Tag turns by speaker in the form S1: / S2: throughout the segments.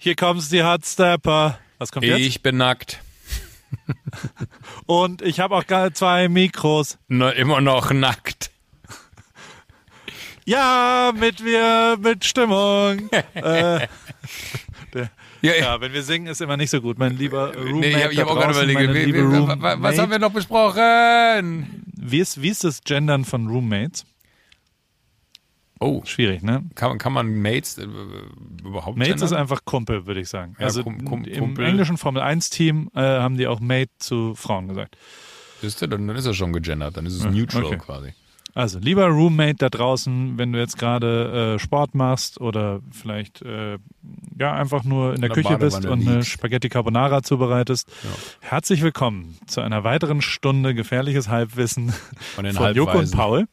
S1: Hier kommt's, die Hardstepper. Was kommt jetzt?
S2: Ich bin nackt.
S1: Und ich habe auch gar zwei Mikros.
S2: No, immer noch nackt.
S1: Ja, mit wir, mit Stimmung. äh, der,
S2: Ja,
S1: ja, wenn wir singen, ist immer nicht so gut. Mein lieber Roommate
S2: Nee, ich habe hab auch gerade überlegt, wie, wie, was haben wir noch besprochen?
S1: Wie ist, wie ist das Gendern von Roommates?
S2: Oh,
S1: Schwierig, ne?
S2: kann, kann man Mates äh, überhaupt
S1: Mates
S2: gendern?
S1: ist einfach Kumpel, würde ich sagen.
S2: Ja,
S1: also
S2: Kum- Kum-
S1: im
S2: Kumpel.
S1: englischen Formel 1 Team äh, haben die auch Mate zu Frauen gesagt.
S2: Siehst du, dann, dann ist er schon gegendert, dann ist es neutral
S1: okay.
S2: quasi.
S1: Also, lieber Roommate da draußen, wenn du jetzt gerade äh, Sport machst oder vielleicht äh, ja einfach nur in der
S2: In der
S1: Küche bist und eine
S2: liegst.
S1: Spaghetti Carbonara zubereitest, herzlich willkommen zu einer weiteren Stunde gefährliches Halbwissen
S2: Von den
S1: von Joko und. Paul.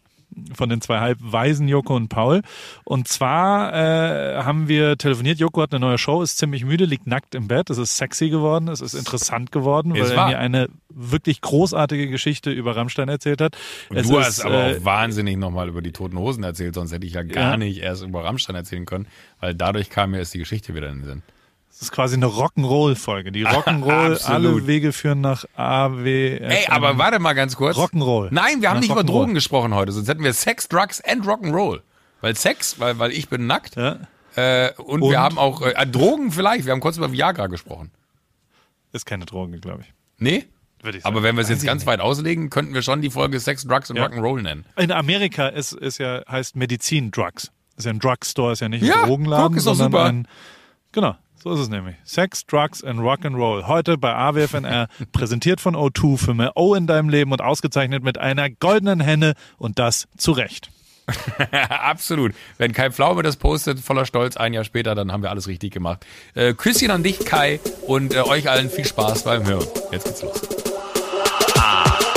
S1: Von den zwei Halbweisen Joko und Paul. Und zwar äh, haben wir telefoniert. Joko hat eine neue Show, ist ziemlich müde, liegt nackt im Bett. Es ist sexy geworden, es ist interessant geworden, weil er mir eine wirklich großartige Geschichte über Rammstein erzählt hat.
S2: Und
S1: Es
S2: du
S1: ist,
S2: hast aber
S1: äh,
S2: auch wahnsinnig nochmal über die Toten Hosen erzählt, sonst hätte ich ja gar
S1: Ja.
S2: nicht erst über Rammstein erzählen können, weil dadurch kam mir erst die Geschichte wieder in den Sinn.
S1: Das ist quasi eine Rock'n'Roll-Folge. Die Rock'n'Roll, alle Wege führen nach AW.
S2: Ey, aber warte mal ganz kurz.
S1: Rock'n'Roll.
S2: Nein, wir haben
S1: Nach
S2: nicht über. Drogen gesprochen heute, sonst hätten wir Sex, Drugs and Rock'n'Roll. Weil Sex, weil, weil ich bin nackt.
S1: Ja,
S2: Äh, und,
S1: Und?
S2: wir haben auch äh, Drogen vielleicht. Wir haben kurz über Viagra gesprochen.
S1: ist keine Droge, glaube ich.
S2: Nee?
S1: Würde ich sagen.
S2: Aber wenn wir es jetzt ganz
S1: nicht.
S2: weit auslegen, könnten wir schon die Folge Sex, Drugs and
S1: Ja.
S2: Rock'n'Roll nennen.
S1: In Amerika ist, ist ja, heißt Medizin Drugs. Ist ja ein Drugstore, ist ja nicht
S2: Ja,
S1: ein Drogenladen,
S2: guck, ist doch super.
S1: ein, genau, so ist es nämlich. Sex, Drugs and Rock'n'Roll. Heute bei AWFNR, präsentiert von O2 für mehr O in deinem Leben und ausgezeichnet mit einer goldenen Henne und das zu Recht.
S2: Absolut. Wenn Kai Pflaume das postet, voller Stolz, ein Jahr später, dann haben wir alles richtig gemacht. Äh, Küsschen an dich, Kai, und äh, euch allen viel Spaß beim Hören. Jetzt geht's los.
S1: WFNL.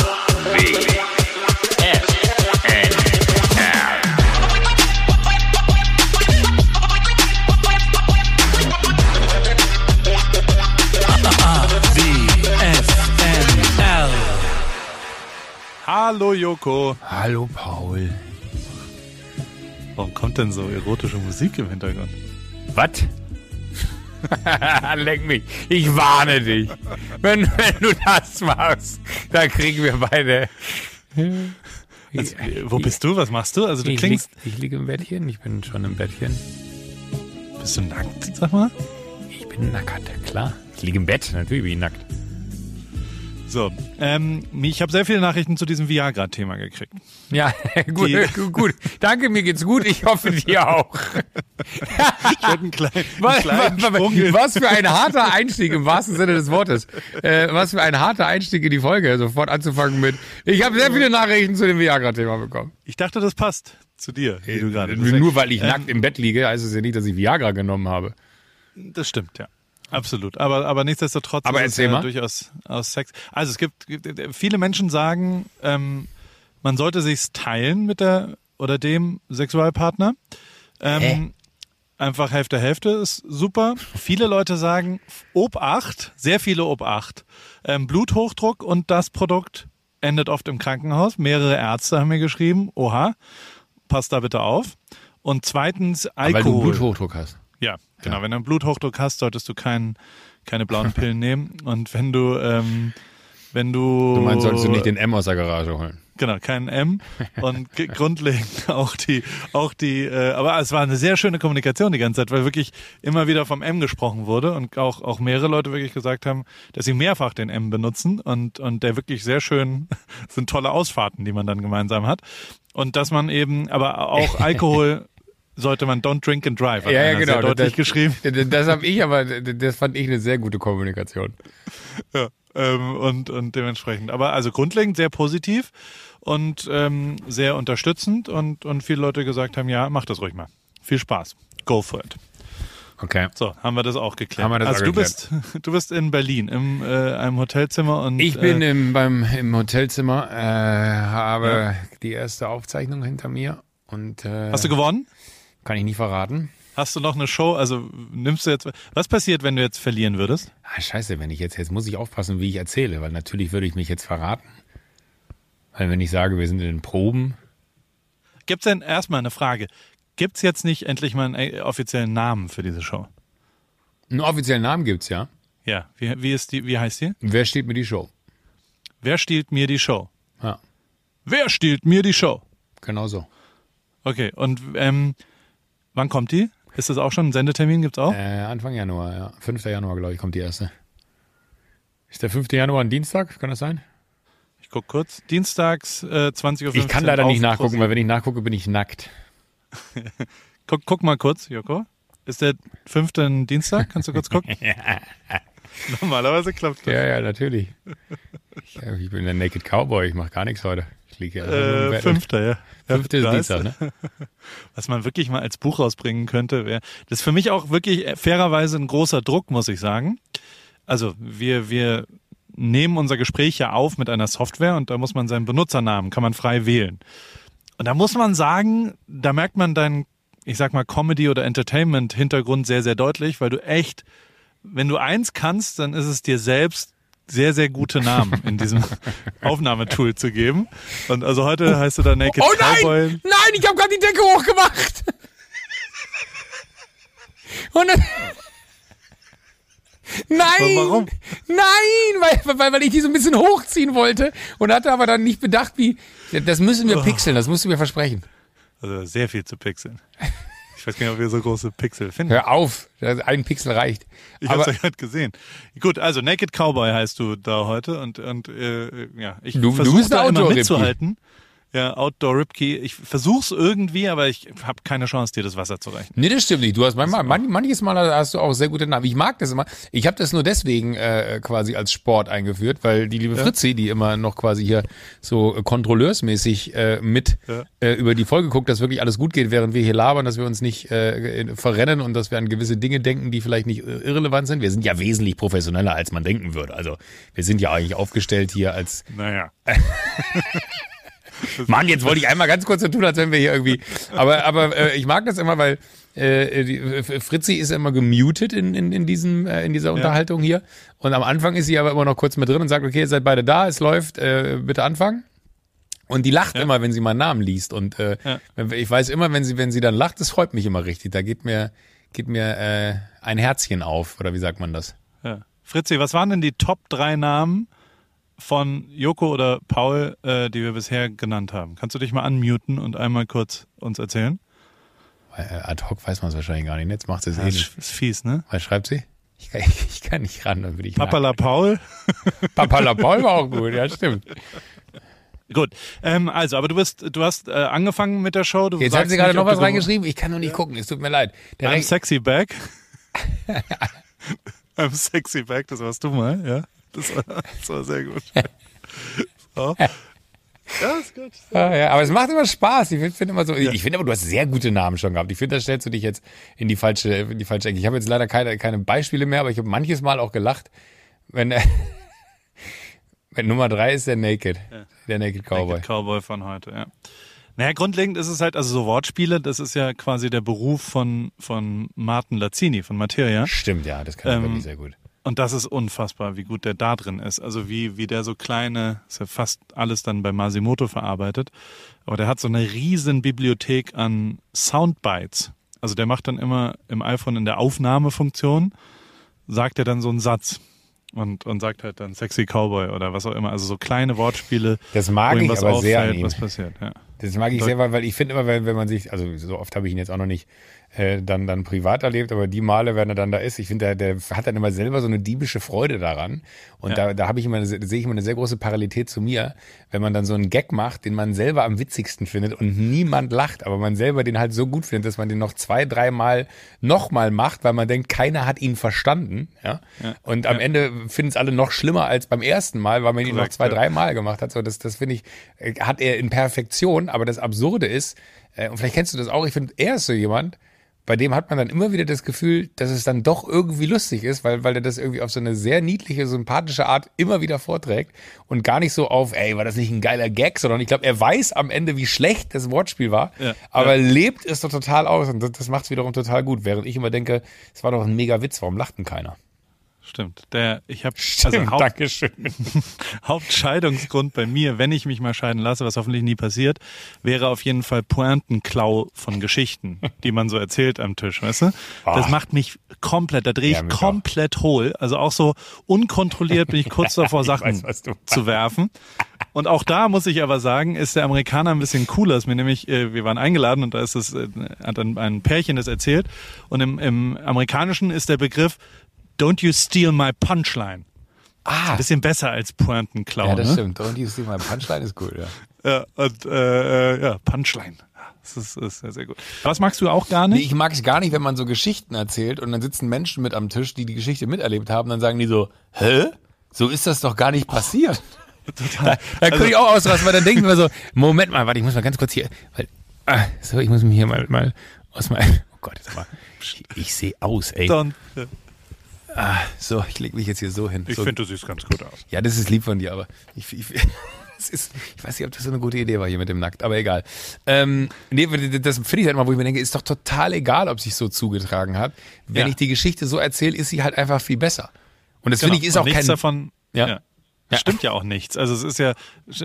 S1: Hallo Joko.
S2: Hallo Paul.
S1: Warum kommt denn so erotische Musik im Hintergrund?
S2: Was? Leck mich. Ich warne dich. Wenn, wenn du das machst, dann kriegen wir beide.
S1: Also, wo bist du? Was machst du? Also du
S2: Ich
S1: klingst.
S2: lieg, ich liege im Bettchen. Ich bin schon im Bettchen.
S1: Bist du nackt, sag mal?
S2: Ich bin nackt, klar. Ich liege im Bett. Natürlich bin ich nackt.
S1: So, ähm, ich habe sehr viele Nachrichten zu diesem Viagra-Thema gekriegt.
S2: Ja, gut, gut, gut. Danke, mir geht's gut. Ich hoffe, dir auch.
S1: Ich einen kleinen, einen
S2: Was,
S1: kleinen
S2: was, was für ein harter Einstieg im wahrsten Sinne des Wortes. Äh, was für ein harter Einstieg in die Folge. Sofort anzufangen mit. Ich habe sehr viele Nachrichten zu dem Viagra-Thema bekommen.
S1: Ich dachte, das passt zu dir, wie du gerade.
S2: Nur weil ich
S1: Ähm,
S2: nackt im Bett liege, heißt es ja nicht, dass ich Viagra genommen habe.
S1: Das stimmt, ja. Absolut. Aber, aber nichtsdestotrotz
S2: Aber
S1: ist es ja durchaus aus Sex. Also es gibt, gibt viele Menschen sagen, ähm, man sollte sich's teilen mit der oder dem Sexualpartner. Ähm, einfach Hälfte Hälfte ist super. Viele Leute sagen Obacht, sehr viele Obacht. Ähm, Bluthochdruck und das Produkt endet oft im Krankenhaus. Mehrere Ärzte haben mir geschrieben, oha, passt da bitte auf. Und zweitens Alkohol.
S2: Weil du Bluthochdruck hast.
S1: Ja, genau. Wenn du einen Bluthochdruck hast, solltest du kein, keine blauen Pillen nehmen. Und wenn du, ähm, wenn du.
S2: Du meinst, solltest du nicht den M aus der Garage holen.
S1: Genau, keinen M. Und ge- grundlegend auch die, auch die, äh, aber es war eine sehr schöne Kommunikation die ganze Zeit, weil wirklich immer wieder vom M gesprochen wurde und auch, auch mehrere Leute wirklich gesagt haben, dass sie mehrfach den M benutzen und, und der wirklich sehr schön, sind tolle Ausfahrten, die man dann gemeinsam hat. Und dass man eben, aber auch Alkohol sollte man don't drink and drive, hat einer sehr deutlich
S2: das,
S1: geschrieben.
S2: Das, das habe ich, aber das fand ich eine sehr gute Kommunikation.
S1: Ja, ähm, und, und dementsprechend. Aber also grundlegend sehr positiv und ähm, sehr unterstützend und, und viele Leute gesagt haben, ja, mach das ruhig mal. Viel Spaß. Go for it.
S2: Okay.
S1: So, haben wir das auch geklärt.
S2: Das
S1: also
S2: auch
S1: du
S2: geklärt.
S1: bist du bist in Berlin im äh, einem Hotelzimmer und
S2: Ich bin
S1: äh,
S2: im, beim, im Hotelzimmer, äh, habe die erste Aufzeichnung hinter mir und äh,
S1: hast du gewonnen?
S2: Kann ich nicht verraten.
S1: Hast du noch eine Show? Also nimmst du jetzt was passiert, wenn du jetzt verlieren würdest?
S2: Ah, scheiße, wenn ich jetzt, jetzt muss ich aufpassen, wie ich erzähle, weil natürlich würde ich mich jetzt verraten. Weil wenn ich sage, wir sind in den Proben,
S1: Gibt's denn erstmal eine Frage? Gibt's jetzt nicht endlich mal einen äh, offiziellen Namen für diese Show?
S2: Einen offiziellen Namen gibt's, ja.
S1: Ja, wie, wie ist die, wie heißt die?
S2: Wer steht mir die Show?
S1: Wer stiehlt mir die Show?
S2: Ja,
S1: Wer stiehlt mir die Show?
S2: genau so.
S1: Okay, und ähm, wann kommt die? Ist das auch schon ein Sendetermin? Gibt's auch?
S2: Äh, Anfang Januar, ja. 5. Januar, glaube ich, kommt die erste. Ist der 5. Januar ein Dienstag? Kann das sein?
S1: Ich guck kurz. Dienstags äh, 20.15 Uhr.
S2: Ich kann leider nicht nachgucken,
S1: ProSieben.
S2: weil wenn ich nachgucke, bin ich nackt.
S1: Guck, guck mal kurz, Joko. Ist der fünfte ein Dienstag? Kannst du kurz gucken? Normalerweise klappt das.
S2: Ja, ja, natürlich. Ich, ich bin der Naked Cowboy, ich mache gar nichts heute. Einfach nur im
S1: Äh, fünfter, ja. ja
S2: Fünfte ist Dienstag, ne?
S1: Was man wirklich mal als Buch rausbringen könnte, wäre. Das ist für mich auch wirklich äh, fairerweise ein großer Druck, muss ich sagen. Also wir, wir nehmen unser Gespräch ja auf mit einer Software und da muss man seinen Benutzernamen, kann man frei wählen. Und da muss man sagen, da merkt man deinen, ich sag mal, Comedy- oder Entertainment-Hintergrund sehr, sehr deutlich, weil du echt, wenn du eins kannst, dann ist es dir selbst sehr, sehr gute Namen in diesem Aufnahmetool zu geben. Und also heute heißt du da Naked
S2: Oh
S1: Cowboy.
S2: nein! Nein, ich habe gerade die Decke hochgemacht! Und dann Nein!
S1: Warum?
S2: Nein, weil, weil, weil ich die so ein bisschen hochziehen wollte und hatte aber dann nicht bedacht, wie. Das müssen wir pixeln, das musst du mir versprechen.
S1: Also sehr viel zu pixeln. Ich weiß gar nicht, ob wir so große Pixel finden.
S2: Hör auf, ein Pixel reicht.
S1: Ich habe es ja gerade gesehen. Gut, also Naked Cowboy heißt du da heute und und äh, ja, ich versuche da immer mitzuhalten. Ja, Outdoor Ripkey. Ich versuch's irgendwie, aber ich habe keine Chance, dir das Wasser zu reichen.
S2: Nee, das stimmt nicht. Du hast manchmal, man, manches Mal hast du auch sehr gute Namen. Ich mag das immer. Ich habe das nur deswegen äh, quasi als Sport eingeführt, weil die liebe Fritzi, die immer noch quasi hier so äh, kontrolleursmäßig äh, mit
S1: Ja.
S2: äh, über die Folge guckt, dass wirklich alles gut geht, während wir hier labern, dass wir uns nicht äh, verrennen und dass wir an gewisse Dinge denken, die vielleicht nicht äh, irrelevant sind. Wir sind ja wesentlich professioneller, als man denken würde. Also wir sind ja eigentlich aufgestellt hier als
S1: Naja.
S2: Mann, jetzt wollte ich einmal ganz kurz so tun, als wenn wir hier irgendwie. Aber, aber äh, ich mag das immer, weil äh, die, Fritzi ist immer gemutet in, in, in, diesem, äh, in dieser Unterhaltung hier. Und am Anfang ist sie aber immer noch kurz mit drin und sagt, okay, ihr seid beide da, es läuft, äh, bitte anfangen. Und die lacht immer, wenn sie meinen Namen liest. Und äh,
S1: Ja.
S2: ich weiß immer, wenn sie, wenn sie dann lacht, das freut mich immer richtig. Da geht mir, geht mir äh, ein Herzchen auf, oder wie sagt man das?
S1: Ja. Fritzi, was waren denn die Top drei Namen von Joko oder Paul, äh, die wir bisher genannt haben? Kannst du dich mal unmuten und einmal kurz uns erzählen?
S2: Äh, ad hoc weiß man es wahrscheinlich gar nicht. Jetzt macht sie es eh nicht.
S1: ist fies, ne?
S2: Was schreibt sie? Ich kann, ich kann nicht ran, dann würde ich
S1: Papala Paul.
S2: Papala Paul war auch gut, ja, stimmt.
S1: Gut, ähm, also, aber du bist, du hast äh, angefangen mit der Show.
S2: Jetzt hat
S1: sagst
S2: sie gerade noch was reingeschrieben. Ich kann noch nicht gucken, es tut mir leid. Der
S1: I'm
S2: Re-
S1: sexy back. I'm sexy back, das warst du mal, ja. Das war, das war sehr gut. So. Ja, ist gut.
S2: Ah, ja, aber es macht immer Spaß. Ich finde find immer so, ich finde aber, du hast sehr gute Namen schon gehabt. Ich finde, da stellst du dich jetzt in die falsche, in die falsche Ecke. Ich habe jetzt leider keine, keine Beispiele mehr, aber ich habe manches Mal auch gelacht, wenn, wenn Nummer drei ist der Naked, der Naked Cowboy.
S1: Naked Cowboy von heute, ja. Naja, grundlegend ist es halt, also so Wortspiele, das ist ja quasi der Beruf von, von Martin Lazzini, von Materia.
S2: Stimmt, ja, das kann er
S1: Ähm,
S2: wirklich sehr gut.
S1: Und das ist unfassbar, wie gut der da drin ist. Also wie, wie der so kleine, ist ja fast alles dann bei Masimoto verarbeitet. Aber der hat so eine riesen Bibliothek an Soundbites. Also der macht dann immer im iPhone in der Aufnahmefunktion, sagt er dann so einen Satz. Und, und sagt halt dann Sexy Cowboy oder was auch immer. Also so kleine Wortspiele.
S2: Das mag ich
S1: was
S2: aber sehr an
S1: auffällt,
S2: ihm.
S1: was passiert, ja.
S2: Das mag ich sehr, weil, weil ich finde immer, wenn, wenn man sich, also so oft habe ich ihn jetzt auch noch nicht äh, dann, dann privat erlebt, aber die Male, wenn er dann da ist, ich finde, der, der hat dann immer selber so eine diebische Freude daran. Und
S1: Ja.
S2: da, da habe ich immer, sehe ich immer eine sehr große Parallelität zu mir, wenn man dann so einen Gag macht, den man selber am witzigsten findet und niemand lacht, aber man selber den halt so gut findet, dass man den noch zwei, dreimal nochmal macht, weil man denkt, keiner hat ihn verstanden. Ja? Und am Ende finden es alle noch schlimmer als beim ersten Mal, weil man ihn noch zwei,
S1: ja.
S2: drei Mal gemacht hat. So, das, das finde ich, äh, hat er in Perfektion, aber das Absurde ist, äh, und vielleicht kennst du das auch, ich finde, er ist so jemand, bei dem hat man dann immer wieder das Gefühl, dass es dann doch irgendwie lustig ist, weil, weil er das irgendwie auf so eine sehr niedliche, sympathische Art immer wieder vorträgt und gar nicht so auf, ey, war das nicht ein geiler Gag, sondern ich glaube, er weiß am Ende, wie schlecht das Wortspiel war,
S1: Ja,
S2: aber lebt es doch total aus und das, das macht es wiederum total gut, während ich immer denke, es war doch ein mega Witz, warum lacht denn keiner?
S1: Stimmt. Der, ich habe
S2: also Haupt, Dankeschön.
S1: Hauptscheidungsgrund bei mir, wenn ich mich mal scheiden lasse, was hoffentlich nie passiert, wäre auf jeden Fall Pointenklau von Geschichten, die man so erzählt am Tisch, weißt du? Oh. Das macht mich komplett, da drehe ich ja, komplett auch. hohl. Also auch so unkontrolliert bin ich kurz davor, Sachen weiß, zu werfen. Und auch da muss ich aber sagen, ist der Amerikaner ein bisschen cooler. Ist mir nämlich, äh, wir waren eingeladen und da ist es, äh, hat ein, ein Pärchen das erzählt. Und im, im Amerikanischen ist der Begriff Don't you steal my punchline. Ah. Ein bisschen besser als Pointenklau.
S2: Ja, das
S1: ne?
S2: stimmt. Don't you steal my punchline ist cool,
S1: ja. Ja, und, äh, äh ja, Punchline. Das ist, ist sehr, sehr gut. Was magst du auch gar nicht?
S2: Nee, ich mag es gar nicht, wenn man so Geschichten erzählt und dann sitzen Menschen mit am Tisch, die die Geschichte miterlebt haben, dann sagen die so, hä? So ist das doch gar nicht passiert. Total. Da, da also, ich auch ausrasten, weil dann denken wir so, Moment mal, warte, ich muss mal ganz kurz hier, weil, ah, so, ich muss mich hier mal, mal aus meinem, oh Gott, jetzt mal, ich, ich sehe aus, ey. Don't, Ah, so, ich lege mich jetzt hier so hin.
S1: Ich
S2: so.
S1: finde, du siehst ganz gut aus.
S2: Ja, das ist lieb von dir, aber ich, ich, ist, ich weiß nicht, ob das so eine gute Idee war hier mit dem Nackt, aber egal. Ähm, nee, das finde ich halt mal, wo ich mir denke, ist doch total egal, ob sich so zugetragen hat. Wenn ja. ich die Geschichte so erzähle, ist sie halt einfach viel besser. Und das genau. finde ich ist auch kein.
S1: Davon, ja. ja. Ja. Stimmt ja auch nichts. Also es ist ja,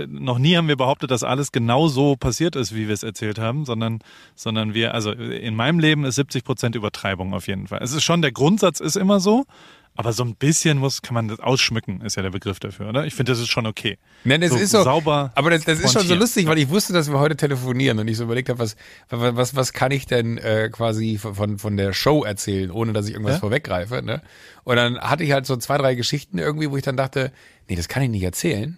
S1: noch nie haben wir behauptet, dass alles genau so passiert ist, wie wir es erzählt haben, sondern, sondern wir, also in meinem Leben ist 70 Prozent Übertreibung auf jeden Fall. Es ist schon, der Grundsatz ist immer so, aber so ein bisschen muss, kann man das ausschmücken, ist ja der Begriff dafür, oder? Ich finde, das ist schon okay.
S2: Nein, das so, ist so. Sauber. Aber das, das ist schon so lustig, weil ich wusste, dass wir heute telefonieren und ich so überlegt habe, was, was, was kann ich denn äh, quasi von, von der Show erzählen, ohne dass ich irgendwas ja? vorweggreife. Ne? Und dann hatte ich halt so zwei, drei Geschichten irgendwie, wo ich dann dachte, nee, das kann ich nicht erzählen.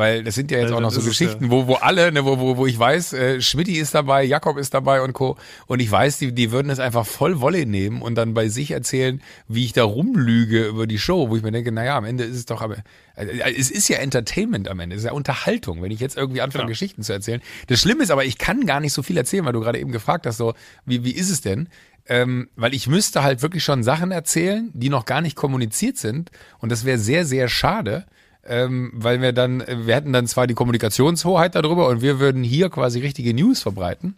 S2: Weil das sind ja jetzt auch noch so Geschichten, ja. wo, wo alle, ne, wo, wo, wo ich weiß, äh, Schmidti ist dabei, Jakob ist dabei und Co. Und ich weiß, die, die würden es einfach voll Wolle nehmen und dann bei sich erzählen, wie ich da rumlüge über die Show, wo ich mir denke, naja, am Ende ist es doch aber, äh, es ist ja Entertainment am Ende, es ist ja Unterhaltung, wenn ich jetzt irgendwie anfange, ja. Geschichten zu erzählen. Das Schlimme ist aber, ich kann gar nicht so viel erzählen, weil du gerade eben gefragt hast, so, wie, wie ist es denn? Ähm, weil ich müsste halt wirklich schon Sachen erzählen, die noch gar nicht kommuniziert sind. Und das wäre sehr, sehr schade ähm, weil wir dann, wir hätten dann zwar die Kommunikationshoheit darüber und wir würden hier quasi richtige News verbreiten.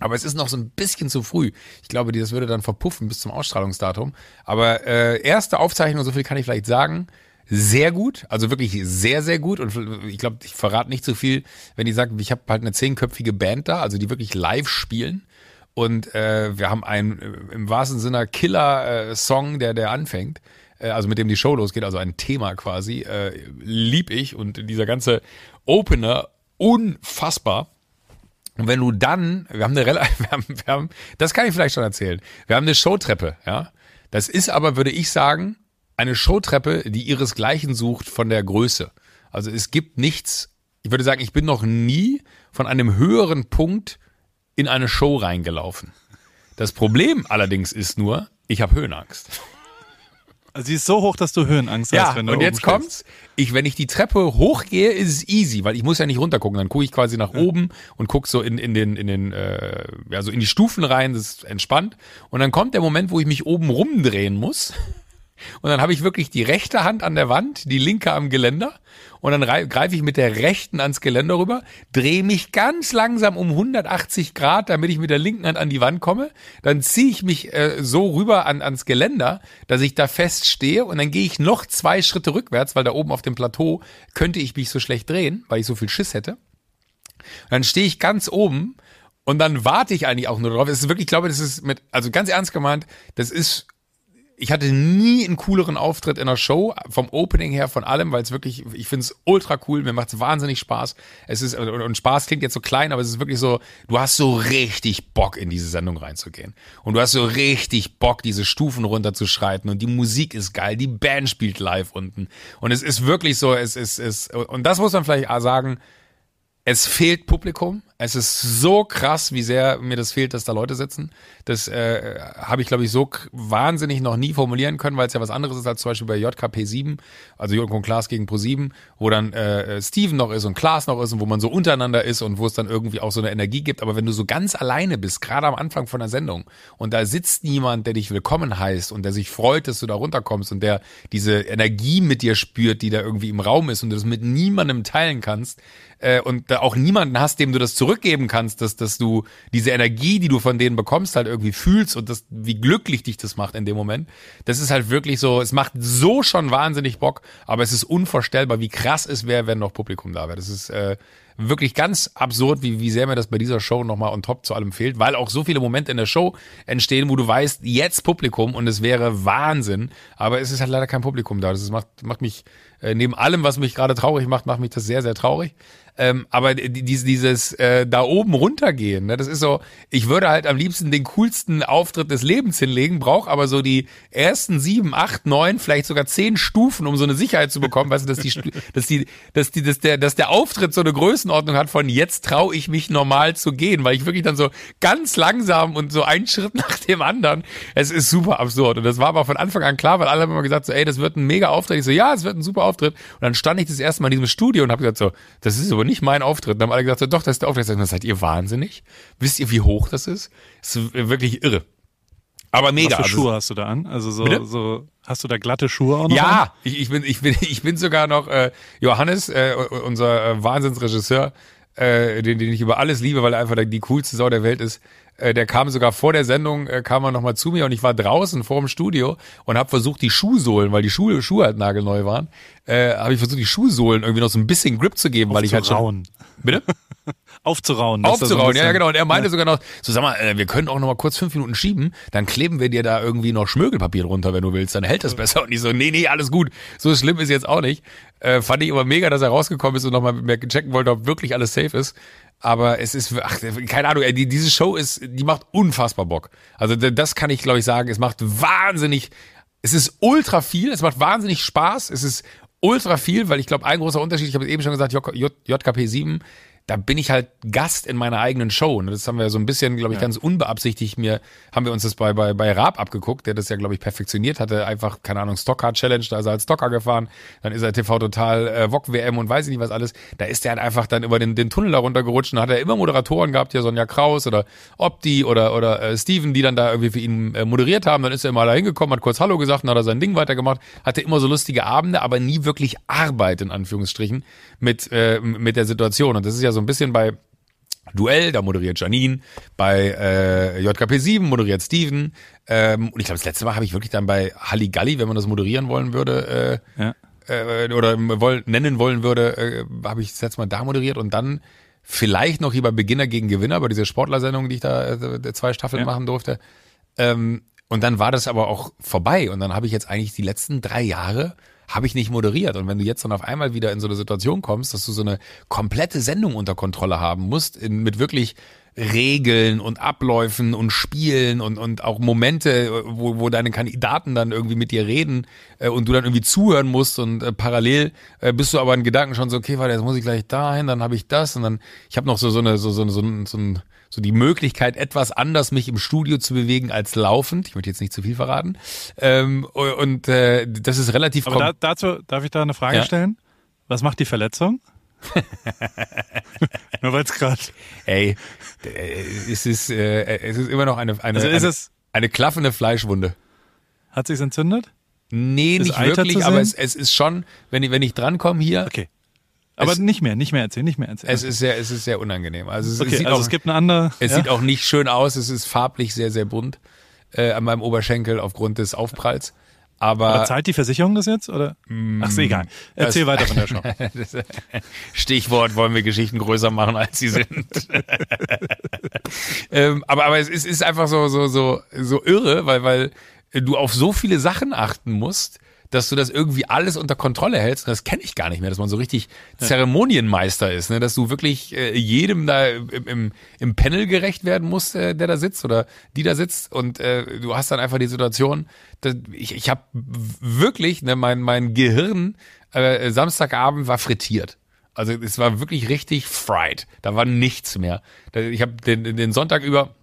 S2: Aber es ist noch so ein bisschen zu früh. Ich glaube, das würde dann verpuffen bis zum Ausstrahlungsdatum. Aber äh, erste Aufzeichnung, so viel kann ich vielleicht sagen, sehr gut, also wirklich sehr, sehr gut. Und ich glaube, ich verrate nicht so viel, wenn ich sage, ich habe halt eine zehnköpfige Band da, also die wirklich live spielen. Und äh, wir haben einen äh, im wahrsten Sinne Killer-Song, äh, der, der anfängt. Äh, also mit dem die Show losgeht, also ein Thema quasi, äh, lieb ich und dieser ganze Opener unfassbar. Und wenn du dann, wir haben eine wir haben, wir haben, das kann ich vielleicht schon erzählen. Wir haben eine Showtreppe, ja. Das ist aber, würde ich sagen, eine Showtreppe, die ihresgleichen sucht von der Größe. Also es gibt nichts, ich würde sagen, ich bin noch nie von einem höheren Punkt in eine Show reingelaufen. Das Problem allerdings ist nur, ich habe Höhenangst.
S1: Also sie ist so hoch, dass du Höhenangst
S2: ja,
S1: hast, wenn du
S2: und jetzt kommt's. Ich, wenn ich die Treppe hochgehe, ist es easy, weil ich muss ja nicht runtergucken. Dann gucke ich quasi nach ja. oben und guck so in, in den, in den, äh, ja, so in die Stufen rein. Das ist entspannt. Und dann kommt der Moment, wo ich mich oben rumdrehen muss. Und dann habe ich wirklich die rechte Hand an der Wand, die linke am Geländer. Und dann greife ich mit der rechten ans Geländer rüber, drehe mich ganz langsam um 180 Grad, damit ich mit der linken Hand an die Wand komme. Dann ziehe ich mich äh, so rüber an, ans Geländer, dass ich da fest stehe. Und dann gehe ich noch zwei Schritte rückwärts, weil da oben auf dem Plateau könnte ich mich so schlecht drehen, weil ich so viel Schiss hätte. Und dann stehe ich ganz oben und dann warte ich eigentlich auch nur drauf. Es ist wirklich, ich glaube, das ist mit, also ganz ernst gemeint, das ist ich hatte nie einen cooleren Auftritt in der Show, vom Opening her, von allem, weil es wirklich, ich finde es ultra cool, mir macht es wahnsinnig Spaß. Es ist, und Spaß klingt jetzt so klein, aber es ist wirklich so, du hast so richtig Bock, in diese Sendung reinzugehen. Und du hast so richtig Bock, diese Stufen runterzuschreiten und die Musik ist geil, die Band spielt live unten. Und es ist wirklich so, es ist, es, und das muss man vielleicht sagen, es fehlt Publikum. Es ist so krass, wie sehr mir das fehlt, dass da Leute sitzen. Das äh, habe ich, glaube ich, so wahnsinnig noch nie formulieren können, weil es ja was anderes ist als zum Beispiel bei JKP 7, also Jürgen Klaas gegen Pro 7, wo dann äh, Steven noch ist und Klaas noch ist und wo man so untereinander ist und wo es dann irgendwie auch so eine Energie gibt. Aber wenn du so ganz alleine bist, gerade am Anfang von der Sendung, und da sitzt niemand, der dich willkommen heißt und der sich freut, dass du da runterkommst und der diese Energie mit dir spürt, die da irgendwie im Raum ist und du das mit niemandem teilen kannst, äh, und da auch niemanden hast, dem du das zurück zurückgeben kannst, dass, dass du diese Energie, die du von denen bekommst, halt irgendwie fühlst und das, wie glücklich dich das macht in dem Moment. Das ist halt wirklich so, es macht so schon wahnsinnig Bock, aber es ist unvorstellbar, wie krass es wäre, wenn noch Publikum da wäre. Das ist äh, wirklich ganz absurd, wie, wie sehr mir das bei dieser Show nochmal on top zu allem fehlt, weil auch so viele Momente in der Show entstehen, wo du weißt, jetzt Publikum und es wäre Wahnsinn, aber es ist halt leider kein Publikum da. Das macht, macht mich, äh, neben allem, was mich gerade traurig macht, macht mich das sehr, sehr traurig. Ähm, aber dieses, dieses äh, da oben runtergehen, ne, das ist so, ich würde halt am liebsten den coolsten Auftritt des Lebens hinlegen, brauche aber so die ersten sieben, acht, neun, vielleicht sogar zehn Stufen, um so eine Sicherheit zu bekommen, weißt du, dass die, dass die, dass die, dass der, dass der Auftritt so eine Größenordnung hat von jetzt traue ich mich normal zu gehen, weil ich wirklich dann so ganz langsam und so einen Schritt nach dem anderen, es ist super absurd. Und das war aber von Anfang an klar, weil alle haben immer gesagt so, ey, das wird ein mega Auftritt. Ich so, ja, es wird ein super Auftritt. Und dann stand ich das erste Mal in diesem Studio und habe gesagt so, das ist aber nicht mein Auftritt. Und dann haben alle gesagt, so, doch, das ist der Auftritt. Und seid ihr wahnsinnig? Wisst ihr, wie hoch das ist? Das ist wirklich irre. Aber mega.
S1: Was für
S2: also,
S1: Schuhe hast du da an? Also so, so hast du da glatte Schuhe auch noch?
S2: Ja,
S1: an?
S2: ich, ich bin, ich bin, ich bin sogar noch äh, Johannes, äh, unser äh, Wahnsinnsregisseur, äh, den, den ich über alles liebe, weil er einfach die coolste Sau der Welt ist. Äh, der kam sogar vor der Sendung, äh, kam er nochmal zu mir und ich war draußen vor dem Studio und habe versucht, die Schuhsohlen, weil die Schuhe, Schuhe halt nagelneu waren, äh, habe ich versucht, die Schuhsohlen irgendwie noch so ein bisschen Grip zu geben, weil ich halt schon.
S1: Bitte? Aufzurauen.
S2: Aufzurauen, so ja, genau. Und er meinte ja. sogar noch, so sag mal, äh, wir können auch noch mal kurz fünf Minuten schieben, dann kleben wir dir da irgendwie noch Schmögelpapier drunter, wenn du willst, dann hält das besser. Und ich so, nee, nee, alles gut. So schlimm ist jetzt auch nicht. Äh, fand ich aber mega, dass er rausgekommen ist und nochmal checken wollte, ob wirklich alles safe ist. Aber es ist, ach, keine Ahnung, die, diese Show ist, die macht unfassbar Bock. Also das kann ich, glaube ich, sagen. Es macht wahnsinnig, es ist ultra viel, es macht wahnsinnig Spaß, es ist ultra viel, weil ich glaube, ein großer Unterschied, ich habe eben schon gesagt, JKP 7 da bin ich halt Gast in meiner eigenen Show. Und das haben wir so ein bisschen, glaube ich, ja. ganz unbeabsichtigt mir, haben wir uns das bei, bei, bei Raab abgeguckt, der das ja, glaube ich, perfektioniert hatte. Einfach, keine Ahnung, Stockcar Challenge, da ist er als Stocker gefahren. Dann ist er TV Total, äh, VOG WM und weiß ich nicht was alles. Da ist er halt einfach dann über den, den Tunnel da runtergerutscht und hat er immer Moderatoren gehabt, hier Sonja Kraus oder Opti oder, oder äh, Steven, die dann da irgendwie für ihn äh, moderiert haben. Dann ist er immer da hingekommen, hat kurz Hallo gesagt, dann hat er sein Ding weitergemacht, hatte immer so lustige Abende, aber nie wirklich Arbeit, in Anführungsstrichen, mit, äh, mit der Situation. Und das ist ja so ein bisschen bei Duell, da moderiert Janine, bei äh, JKP 7 moderiert Steven. Ähm, und ich glaube, das letzte Mal habe ich wirklich dann bei Halligalli, wenn man das moderieren wollen würde, äh, ja. äh, oder woll, nennen wollen würde, äh, habe ich das letzte Mal da moderiert und dann vielleicht noch hier bei Beginner gegen Gewinner, bei dieser Sportlersendung, die ich da äh, zwei Staffeln ja. machen durfte. Ähm, und dann war das aber auch vorbei. Und dann habe ich jetzt eigentlich die letzten drei Jahre habe ich nicht moderiert. Und wenn du jetzt dann auf einmal wieder in so eine Situation kommst, dass du so eine komplette Sendung unter Kontrolle haben musst, in, mit wirklich Regeln und Abläufen und Spielen und, und auch Momente, wo, wo deine Kandidaten dann irgendwie mit dir reden äh, und du dann irgendwie zuhören musst und äh, parallel äh, bist du aber in Gedanken schon so, okay, warte, jetzt muss ich gleich dahin, dann habe ich das und dann, ich habe noch so, so eine, so, so, so, so, so ein so die Möglichkeit, etwas anders mich im Studio zu bewegen als laufend. Ich möchte jetzt nicht zu viel verraten. Ähm, und äh, das ist relativ.
S1: Aber da, dazu darf ich da eine Frage ja? stellen. Was macht die Verletzung? Nur weil es gerade.
S2: Ey, äh, es ist, äh, es ist immer noch eine, eine, also eine, eine klaffende Fleischwunde.
S1: Hat sich's entzündet?
S2: Nee, ist nicht Alter wirklich, aber es, es ist schon, wenn ich, wenn ich drankomme hier,
S1: okay. Aber es, nicht mehr, nicht mehr erzählen, nicht mehr erzählen.
S2: Es ist sehr, es ist sehr unangenehm. Also es,
S1: okay,
S2: es sieht
S1: also
S2: auch,
S1: es gibt eine andere.
S2: Es
S1: ja?
S2: sieht auch nicht schön aus. Es ist farblich sehr, sehr bunt äh, an meinem Oberschenkel aufgrund des Aufpralls. Aber,
S1: Aber zahlt die Versicherung das jetzt oder? Mm, Ach, ist egal. Erzähl weiter von der Show.
S2: Stichwort wollen wir Geschichten größer machen, als sie sind. ähm, aber aber es ist, ist einfach so so so so irre, weil weil du auf so viele Sachen achten musst dass du das irgendwie alles unter Kontrolle hältst. Und das kenne ich gar nicht mehr, dass man so richtig Zeremonienmeister ist, ne? dass du wirklich äh, jedem da im, im, im Panel gerecht werden musst, äh, der da sitzt oder die da sitzt. Und äh, du hast dann einfach die Situation, dass ich, ich habe wirklich, ne, mein, mein Gehirn äh, Samstagabend war frittiert. Also es war wirklich richtig fried. Da war nichts mehr. Ich habe den, den Sonntag über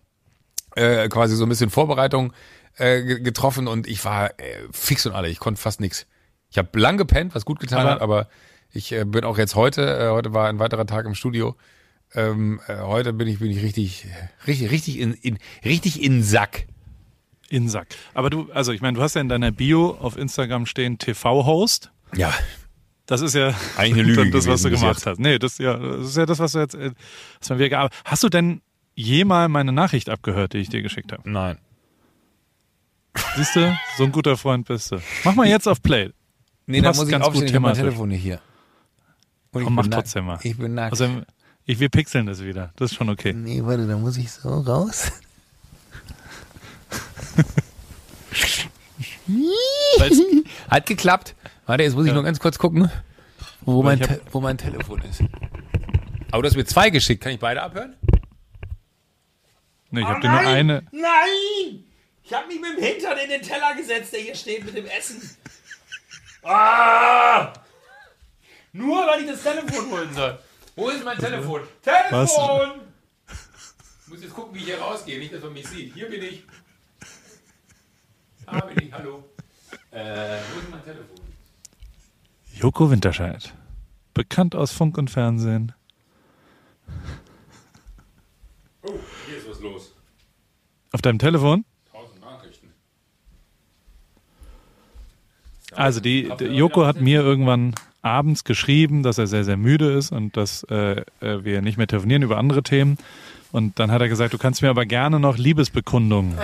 S2: äh, quasi so ein bisschen Vorbereitung äh, getroffen und ich war äh, fix und alle. Ich konnte fast nichts. Ich habe lang gepennt, was gut getan hat, aber ich äh, bin auch jetzt heute, äh, heute war ein weiterer Tag im Studio. Ähm, äh, heute bin ich, bin ich richtig, richtig, richtig in, in, richtig in Sack.
S1: In Sack. Aber du, also ich meine, du hast ja in deiner Bio auf Instagram stehen TV-Host.
S2: Ja.
S1: Das ist ja
S2: Eigentlich eine Lüge
S1: das, was du gemacht
S2: jetzt.
S1: hast. Nee, das, ja, das ist ja das, was du jetzt, äh, was man wieder gearbeitet Hast du denn jemals meine Nachricht abgehört, die ich dir geschickt habe?
S2: Nein.
S1: Siehst du, so ein guter Freund bist du. Mach mal jetzt auf Play.
S2: Nee, da muss ich aufstehen, ich habe mein. Telefon nicht hier. Und ich
S1: Komm, mach trotzdem mal.
S2: Ich bin nackt.
S1: Also, ich, wir pixeln das wieder. Das ist schon okay.
S2: nee, warte, da muss ich so raus. Hat geklappt. Warte, jetzt muss ich
S1: Ja.
S2: nur ganz kurz gucken, wo mein, wo mein Telefon ist. Aber du hast mir zwei geschickt. Kann ich beide abhören?
S1: nee, ich
S3: Oh
S1: habe dir nur eine.
S3: Nein! Ich habe mich mit dem Hintern in den Teller gesetzt, der hier steht mit dem Essen. Ah! Nur weil ich das Telefon holen soll.
S2: Wo ist mein Telefon?
S1: Was?
S2: Telefon! Ich muss jetzt gucken, wie ich hier rausgehe. Nicht, dass man mich sieht. Hier bin ich. Da bin ich. Hallo. Äh, wo ist mein Telefon?
S1: Joko Winterscheid. Bekannt aus Funk und Fernsehen.
S2: Oh, hier ist was los.
S1: Auf deinem Telefon?
S2: Tausend Nachrichten.
S1: Also die, die Joko hat mir irgendwann abends geschrieben, dass er sehr, sehr müde ist und dass äh, äh, wir nicht mehr telefonieren über andere Themen. Und dann hat er gesagt, du kannst mir aber gerne noch Liebesbekundungen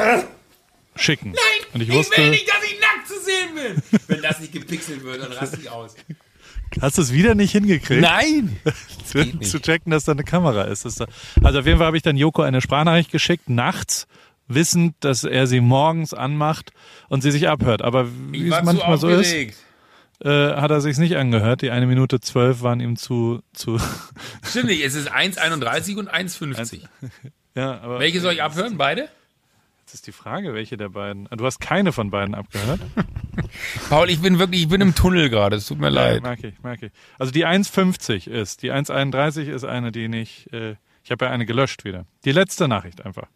S1: schicken. Nein, und ich wusste,
S2: dass ich nackt zu sehen bin. Wenn das nicht gepixelt wird, dann raste ich aus.
S1: hast du es wieder nicht hingekriegt,
S2: Nein!
S1: zu,
S2: nicht.
S1: zu checken, dass da eine Kamera ist. Das ist da, also auf jeden Fall habe ich dann Joko eine Sprachnachricht geschickt, nachts, wissend, dass er sie morgens anmacht und sie sich abhört. Aber wie es manchmal so ist, äh, hat er sich's nicht angehört. Die eine Minute zwölf waren ihm zu, zu
S2: Stimmt nicht, es ist 1,31 und 1,50.
S1: ja, aber
S2: Welche soll ich abhören? Beide?
S1: Jetzt ist die Frage, welche der beiden. Ah, Du hast keine von beiden abgehört.
S2: Paul, ich bin wirklich, ich bin im Tunnel gerade, es tut mir
S1: Ja,
S2: leid.
S1: merke ich, merke ich. Also die 1,50 ist, die 1,31 ist eine, die nicht, äh, ich habe ja eine gelöscht wieder. Die letzte Nachricht einfach.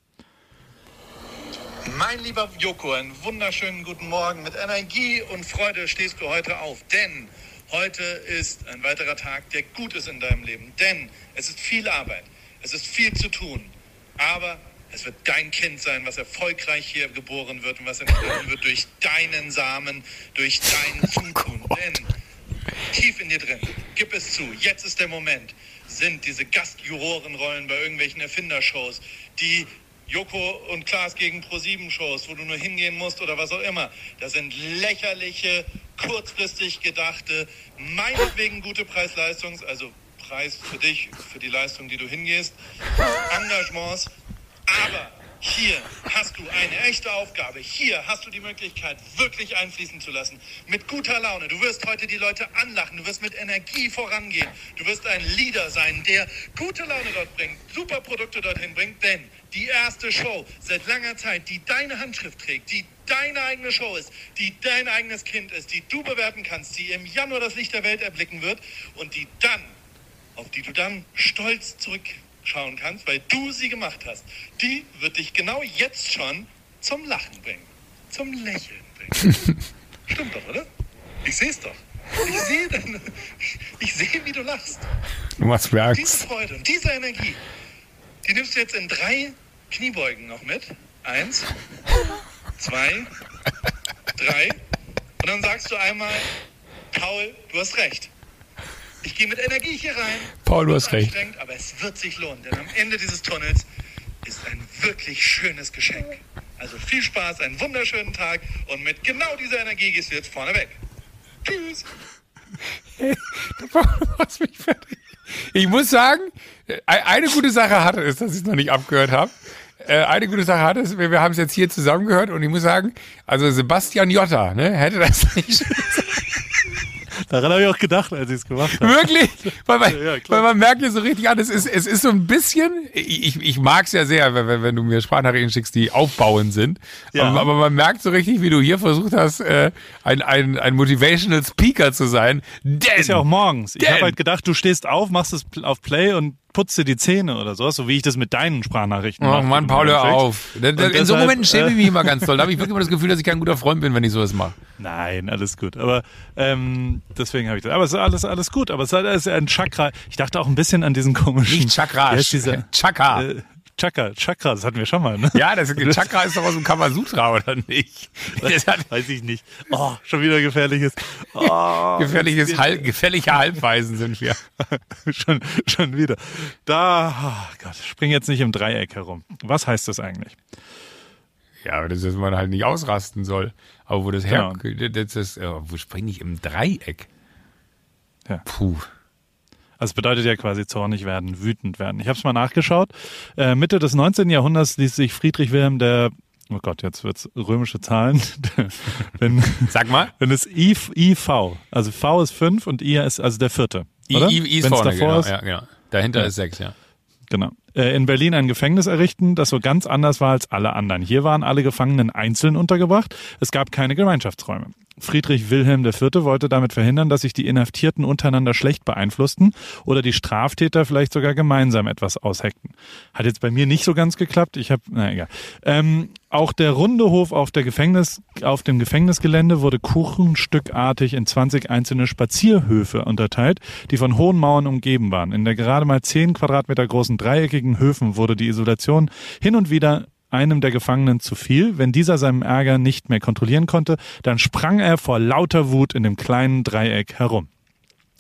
S4: Mein lieber Joko, einen wunderschönen guten Morgen. Mit Energie und Freude stehst du heute auf, denn heute ist ein weiterer Tag, der gut ist in deinem Leben. Denn es ist viel Arbeit, es ist viel zu tun, aber es wird dein Kind sein, was erfolgreich hier geboren wird und was entstehen wird durch deinen Samen, durch dein Zutun. Denn tief in dir drin, gib es zu, jetzt ist der Moment, sind diese Gastjurorenrollen bei irgendwelchen Erfindershows, die Joko und Klaas gegen Pro-7-Shows, wo du nur hingehen musst oder was auch immer. Das sind lächerliche, kurzfristig gedachte, meinetwegen gute Preis-Leistungs-, also Preis für dich, für die Leistung, die du hingehst, Engagements. Aber hier hast du eine echte Aufgabe. Hier hast du die Möglichkeit, wirklich einfließen zu lassen. Mit guter Laune. Du wirst heute die Leute anlachen. Du wirst mit Energie vorangehen. Du wirst ein Leader sein, der gute Laune dort bringt, super Produkte dorthin bringt. Denn die erste Show seit langer Zeit, die deine Handschrift trägt, die deine eigene Show ist, die dein eigenes Kind ist, die du bewerten kannst, die im Januar das Licht der Welt erblicken wird und die dann auf die du dann stolz zurückschauen kannst, weil du sie gemacht hast, die wird dich genau jetzt schon zum Lachen bringen, zum Lächeln bringen. Stimmt doch, oder? Ich sehe es doch. Ich sehe ich sehe, wie du lachst.
S2: Du machst mir
S4: Diese. Freude und diese Energie, die nimmst du jetzt in drei Kniebeugen noch mit. Eins, zwei, drei. Und dann sagst du einmal, Paul, du hast recht. Ich gehe mit Energie hier rein.
S2: Paul, du hast recht.
S4: Aber es wird sich lohnen, denn am Ende dieses Tunnels ist ein wirklich schönes Geschenk. Also viel Spaß, einen wunderschönen Tag und mit genau dieser Energie gehst du jetzt vorne weg. Tschüss.
S2: Fertig. Ich muss sagen, äh, eine gute Sache hatte es, dass ich es noch nicht abgehört habe. Äh, Eine gute Sache hatte es, wir wir haben es jetzt hier zusammen gehört und ich muss sagen, also Sebastian Jotta, ne, hätte das nicht
S1: Daran habe ich auch gedacht, als ich es gemacht habe.
S2: Wirklich? Weil man,
S1: Ja,
S2: weil man merkt ja so richtig an, es ist, es ist so ein bisschen, ich, ich mag es ja sehr, wenn, wenn- du mir Sprachnachrichten schickst, die aufbauend sind.
S1: Ja.
S2: Aber, aber man merkt so richtig, wie du hier versucht hast, äh, ein, ein, ein Motivational Speaker zu sein. Denn,
S1: Ist ja auch morgens. Ich
S2: Denn-
S1: habe halt gedacht, du stehst auf, machst es auf Play und putzt dir die Zähne oder sowas, so wie ich das mit deinen Sprachnachrichten
S2: Oh
S1: mache.
S2: Mann,
S1: die du
S2: Paul, hör auf. In so
S1: deshalb,
S2: Momenten schäme ich
S1: äh,
S2: mich immer ganz doll. Da habe ich wirklich immer das Gefühl, dass ich kein guter Freund bin, wenn ich sowas mache.
S1: Nein, alles gut. Aber ähm, deswegen habe ich das. Aber es ist alles, alles gut. Aber es ist ein Chakra. Ich dachte auch ein bisschen an diesen komischen.
S2: Nicht Chakra, Chakra.
S1: äh, Chakra, Chakra, das hatten wir schon mal, ne?
S2: Ja, das Chakra ist doch aus dem Kamasutra, oder nicht? Das hat
S1: Weiß ich nicht. Oh, schon wieder gefährliches. Oh,
S2: gefährliches Halb, gefährliche Halbweisen sind wir.
S1: schon, schon wieder. Da, oh Gott, spring jetzt nicht im Dreieck herum. Was heißt das eigentlich?
S2: Ja, aber das ist, dass man halt nicht ausrasten soll. Aber wo das her, das ist, äh, wo springe ich im Dreieck?
S1: Ja.
S2: Puh.
S1: Also es bedeutet ja quasi zornig werden, wütend werden. Ich habe es mal nachgeschaut. Äh, Mitte des 19. Jahrhunderts ließ sich Friedrich Wilhelm der Oh Gott, jetzt wird's römische Zahlen. wenn,
S2: Sag mal.
S1: wenn es I, IV, also V ist 5 und I ist also der vierte.
S2: I,
S1: Oder?
S2: I, I ist
S1: Wenn's
S2: vorne,
S1: davor
S2: genau,
S1: ist,
S2: ja, genau. Dahinter
S1: Ja.
S2: ist sechs, ja.
S1: Genau. Äh, In Berlin ein Gefängnis errichten, das so ganz anders war als alle anderen. Hier waren alle Gefangenen einzeln untergebracht. Es gab keine Gemeinschaftsräume. Friedrich Wilhelm IV. wollte damit verhindern, dass sich die Inhaftierten untereinander schlecht beeinflussten oder die Straftäter vielleicht sogar gemeinsam etwas ausheckten. Hat jetzt bei mir nicht so ganz geklappt. Ich habe, na egal. Ähm, auch der runde Hof auf, der Gefängnis, auf dem Gefängnisgelände wurde kuchenstückartig in 20 einzelne Spazierhöfe unterteilt, die von hohen Mauern umgeben waren. In der gerade mal 10 Quadratmeter großen dreieckigen Höfen wurde die Isolation hin und wieder einem der Gefangenen zu viel. Wenn dieser seinen Ärger nicht mehr kontrollieren konnte, dann sprang er vor lauter Wut in dem kleinen Dreieck herum.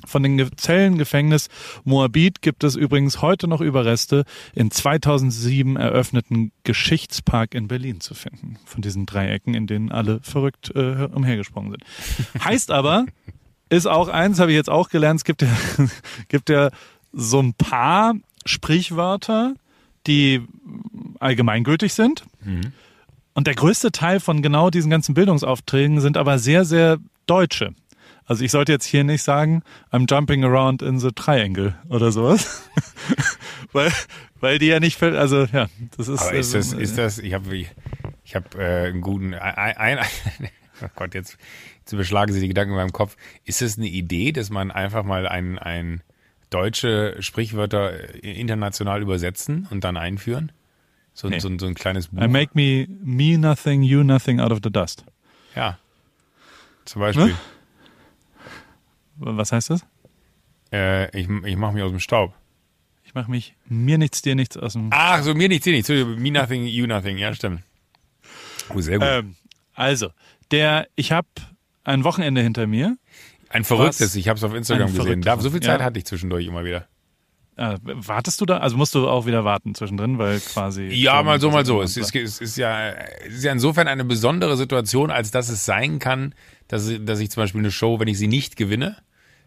S1: Von dem Ge- Zellengefängnis Moabit gibt es übrigens heute noch Überreste in 2007 eröffneten Geschichtspark in Berlin zu finden. Von diesen Dreiecken, in denen alle verrückt äh, umhergesprungen sind. Heißt aber, ist auch eins, habe ich jetzt auch gelernt, es gibt ja, gibt ja so ein paar Sprichwörter, die allgemeingültig sind. Und der größte Teil von genau diesen ganzen Bildungsaufträgen sind aber sehr, sehr deutsche. Also ich sollte jetzt hier nicht sagen, I'm jumping around in the triangle oder sowas. weil, weil die ja nicht, fällt- also ja, das ist.
S2: Aber ist das,
S1: ähm,
S2: ist das, ich habe ich hab, äh, einen guten, ein, ein, oh Gott, jetzt, jetzt überschlagen Sie die Gedanken in meinem Kopf. Ist es eine Idee, dass man einfach mal ein, ein deutsche Sprichwörter äh, international übersetzen und dann einführen? So, ein
S1: Nee.
S2: so, ein- so ein kleines Buch.
S1: I make me, me nothing, you nothing out of the dust.
S2: ja. Zum Beispiel,
S1: Ne? Was heißt das?
S2: äh, ich, ich mache mich aus dem Staub.
S1: Ich mache mich mir nichts, dir nichts aus dem.
S2: Ach, so mir nichts, dir nichts. Me nothing, you nothing. Ja, stimmt. Oh, sehr gut.
S1: Ähm, also, der, ich habe ein Wochenende hinter mir.
S2: ein verrücktes,
S1: was?
S2: ich habe es auf Instagram gesehen. Da, so viel Zeit
S1: ja.
S2: hatte ich zwischendurch immer wieder.
S1: Äh, wartest du da? Also musst du auch wieder warten zwischendrin, weil quasi.
S2: Ja, mal so, mal so. Es
S1: ist
S2: es ist ja, es ist ja insofern eine besondere Situation, als dass es sein kann, dass, dass ich zum Beispiel eine Show, wenn ich sie nicht gewinne,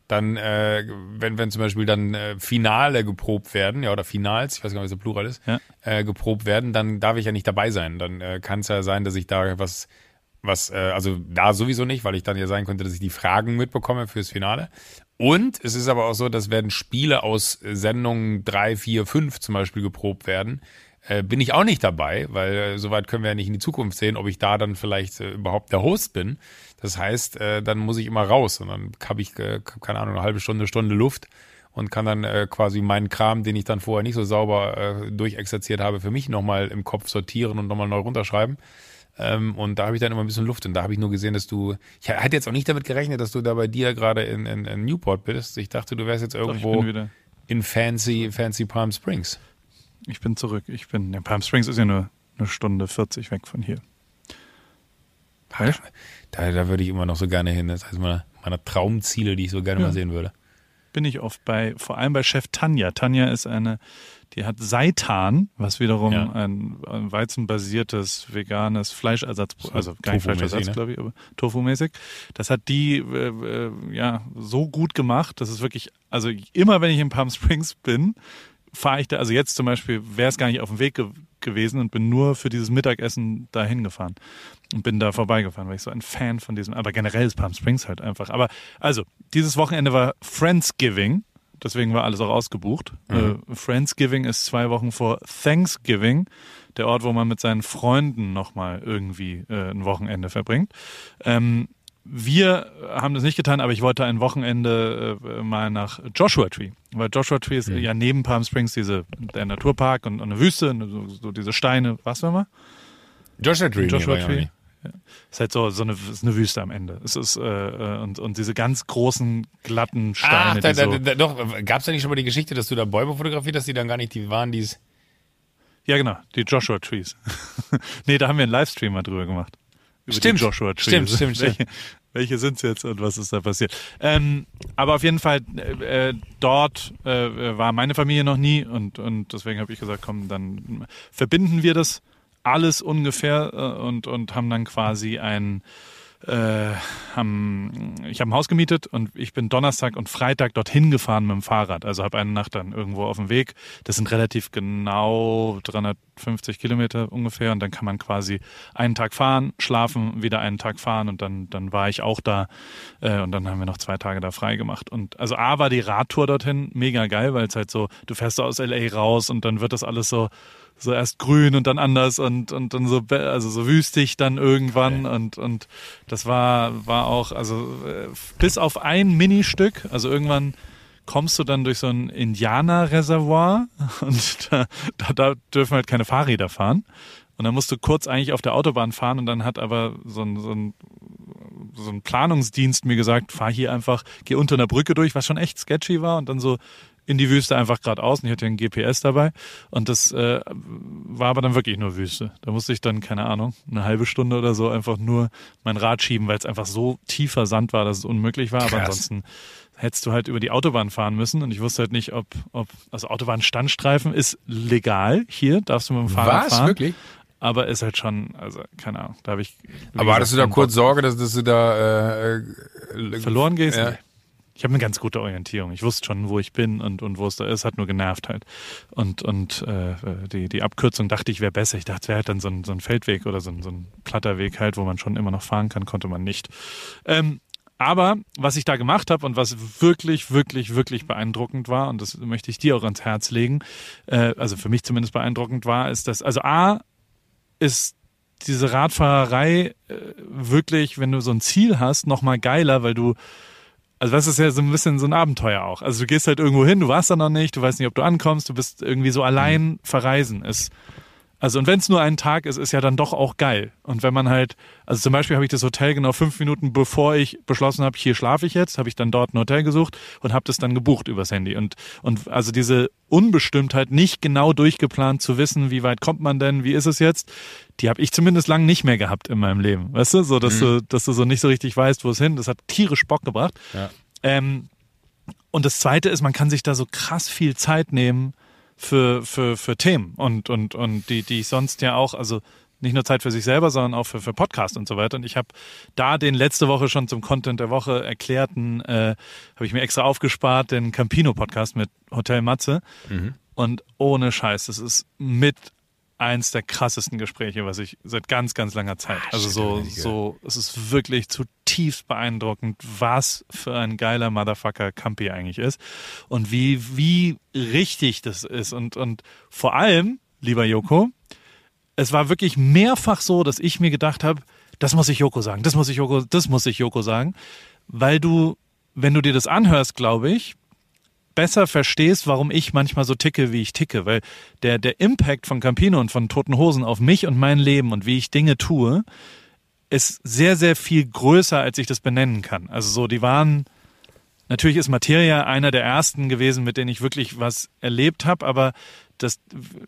S2: dann, äh, wenn, wenn zum Beispiel dann äh, Finale geprobt werden, ja, oder Finals, ich weiß gar nicht, was der Plural ist,
S1: Ja.
S2: äh, geprobt werden, dann darf ich ja nicht dabei sein. Dann äh, kann es ja sein, dass ich da was, was, äh, also da sowieso nicht, weil ich dann ja sein könnte, dass ich die Fragen mitbekomme fürs Finale. Und es ist aber auch so, dass werden Spiele aus äh, Sendungen drei, vier, fünf zum Beispiel geprobt werden, äh, bin ich auch nicht dabei, weil äh, soweit können wir ja nicht in die Zukunft sehen, ob ich da dann vielleicht äh, überhaupt der Host bin. Das heißt, äh, dann muss ich immer raus und dann habe ich, äh, keine Ahnung, eine halbe Stunde, Stunde Luft und kann dann äh, quasi meinen Kram, den ich dann vorher nicht so sauber äh, durchexerziert habe, für mich nochmal im Kopf sortieren und nochmal neu runterschreiben. Ähm, und da habe ich dann immer ein bisschen Luft und da habe ich nur gesehen, dass du, ich hatte jetzt auch nicht damit gerechnet, dass du da bei dir gerade in, in, in Newport bist. Ich dachte, du wärst jetzt irgendwo
S1: wieder.
S2: in fancy, fancy Palm Springs.
S1: Ich bin zurück. Ich bin. Ja, Palm Springs ist ja nur eine Stunde 40 weg von hier. Weißt?
S2: Da, da würde ich immer noch so gerne hin. Das heißt, meiner, meiner Traumziele, die ich so gerne
S1: Ja.
S2: mal sehen würde.
S1: Bin ich oft bei, vor allem bei Chef Tanja. Tanja ist eine, die hat Seitan, was wiederum
S2: Ja.
S1: ein, ein weizenbasiertes veganes Fleischersatz,
S2: So
S1: also kein Fleischersatz,
S2: ne?
S1: glaube ich, aber Tofu-mäßig. Das hat die äh, äh, ja so gut gemacht, dass es wirklich, also immer wenn ich in Palm Springs bin, fahre ich da, also jetzt zum Beispiel wäre es gar nicht auf dem Weg ge gewesen und bin nur für dieses Mittagessen da hingefahren und bin da vorbeigefahren, weil ich so ein Fan von diesem, aber generell ist Palm Springs halt einfach. Aber also, dieses Wochenende war Friendsgiving, deswegen war alles auch ausgebucht. Äh, Friendsgiving ist zwei Wochen vor Thanksgiving, der Ort, wo man mit seinen Freunden nochmal irgendwie äh, ein Wochenende verbringt. Ähm, wir haben das nicht getan, aber ich wollte ein Wochenende äh, mal nach Joshua Tree, weil Joshua Tree ist ja neben Palm Springs diese der Naturpark und, und eine Wüste, so, so diese Steine, was wir mal?
S2: Joshua Tree.
S1: Joshua
S2: war ja nicht.
S1: Ist halt so, so eine, ist eine Wüste am Ende. Es ist, äh, äh, und, und diese ganz großen, glatten Steine,
S2: Ach, da, da, da, doch, gab es da nicht schon mal die Geschichte, dass du da Bäume fotografiert hast, die dann gar nicht die waren, die es.
S1: Ja, genau, die Joshua Trees. nee, da haben wir einen Livestream mal drüber gemacht. Über
S2: Stimmt,
S1: die Joshua Trees.
S2: stimmt, stimmt, stimmt.
S1: Welche, welche sind's jetzt und was ist da passiert? Ähm, aber auf jeden Fall, äh, äh, dort äh, war meine Familie noch nie und, und deswegen habe ich gesagt, komm, dann verbinden wir das alles ungefähr äh, und, und haben dann quasi ein äh, haben, ich habe ein Haus gemietet und ich bin Donnerstag und Freitag dorthin gefahren mit dem Fahrrad. Also habe eine Nacht dann irgendwo auf dem Weg. Das sind relativ genau 350 Kilometer ungefähr und dann kann man quasi einen Tag fahren, schlafen, wieder einen Tag fahren und dann, dann war ich auch da äh, und dann haben wir noch zwei Tage da frei gemacht. Und also A war die Radtour dorthin mega geil, weil es halt so, du fährst aus LA raus und dann wird das alles so so erst grün und dann anders und und dann so also so wüstig dann irgendwann und und das war war auch also äh, bis auf ein Ministück also irgendwann kommst du dann durch so ein Indianerreservoir und da, da, da dürfen halt keine Fahrräder fahren. Und dann musst du kurz eigentlich auf der Autobahn fahren und dann hat aber so ein, so ein so ein Planungsdienst mir gesagt, fahr hier einfach, geh unter einer Brücke durch, was schon echt sketchy war und dann so in die Wüste einfach geradeaus und ich hatte ein GPS dabei und das äh, war aber dann wirklich nur Wüste. Da musste ich dann, keine Ahnung, eine halbe Stunde oder so einfach nur mein Rad schieben, weil es einfach so tiefer Sand war, dass es unmöglich war. Aber
S2: Krass.
S1: ansonsten hättest du halt über die Autobahn fahren müssen und ich wusste halt nicht, ob, ob also Autobahnstandstreifen ist legal hier, darfst du mit dem Fahrrad
S2: Was?
S1: fahren.
S2: Wirklich?
S1: Aber ist halt schon, also keine Ahnung, da habe ich.
S2: Aber
S1: gesagt,
S2: hattest du da kurz. Sorge, dass, dass du da äh, äh,
S1: verloren gehst?
S2: Ja.
S1: Nee. Ich habe eine ganz gute Orientierung. Ich wusste schon, wo ich bin und, und wo es da ist, hat nur genervt halt. Und, und äh, die, die Abkürzung dachte ich wäre besser. Ich dachte, es wäre halt dann so ein, so ein Feldweg oder so ein, so ein platter Weg halt, wo man schon immer noch fahren kann, konnte man nicht. Ähm, aber was ich da gemacht habe und was wirklich, wirklich, wirklich beeindruckend war, und das möchte ich dir auch ans Herz legen, äh, also für mich zumindest beeindruckend war, ist, dass, also A, ist diese Radfahrerei äh, wirklich, wenn du so ein Ziel hast, noch mal geiler, weil du also das ist ja so ein bisschen so ein Abenteuer auch. Also du gehst halt irgendwo hin, du warst da noch nicht, du weißt nicht, ob du ankommst, du bist irgendwie so allein verreisen. Ist, also und wenn es nur ein Tag ist, ist ja dann doch auch geil. Und wenn man halt, also zum Beispiel habe ich das Hotel genau fünf Minuten bevor ich beschlossen habe, hier schlafe ich jetzt, habe ich dann dort ein Hotel gesucht und habe das dann gebucht übers Handy. Und und also diese Unbestimmtheit, nicht genau durchgeplant zu wissen, wie weit kommt man denn, wie ist es jetzt, die habe ich zumindest lang nicht mehr gehabt in meinem Leben. Weißt du, so dass du, dass du so nicht so richtig weißt, wo es hin. Das hat tierisch Bock gebracht.
S2: Ja.
S1: Ähm, und das Zweite ist, man kann sich da so krass viel Zeit nehmen für, für, für Themen und, und, und die, die ich sonst ja auch, also nicht nur Zeit für sich selber, sondern auch für, für Podcast und so weiter. Und ich habe da den letzte Woche schon zum Content der Woche erklärten, äh, habe ich mir extra aufgespart, den Campino-Podcast mit Hotel Matze. Und ohne Scheiß, das ist mit eins der krassesten Gespräche, was ich seit ganz, ganz langer Zeit. also
S2: shit, hab
S1: so, so, es ist wirklich zutiefst beeindruckend, was für ein geiler Motherfucker Campi eigentlich ist und wie, wie richtig das ist. Und, und vor allem, lieber Joko, es war wirklich mehrfach so, dass ich mir gedacht habe, das muss ich Joko sagen, das muss ich Joko, das muss ich Joko sagen, weil du, wenn du dir das anhörst, glaube ich, besser verstehst, warum ich manchmal so ticke, wie ich ticke, weil der, der Impact von Campino und von Toten Hosen auf mich und mein Leben und wie ich Dinge tue, ist sehr, sehr viel größer, als ich das benennen kann. Also so, die waren, natürlich ist Materia einer der ersten gewesen, mit denen ich wirklich was erlebt habe, aber das,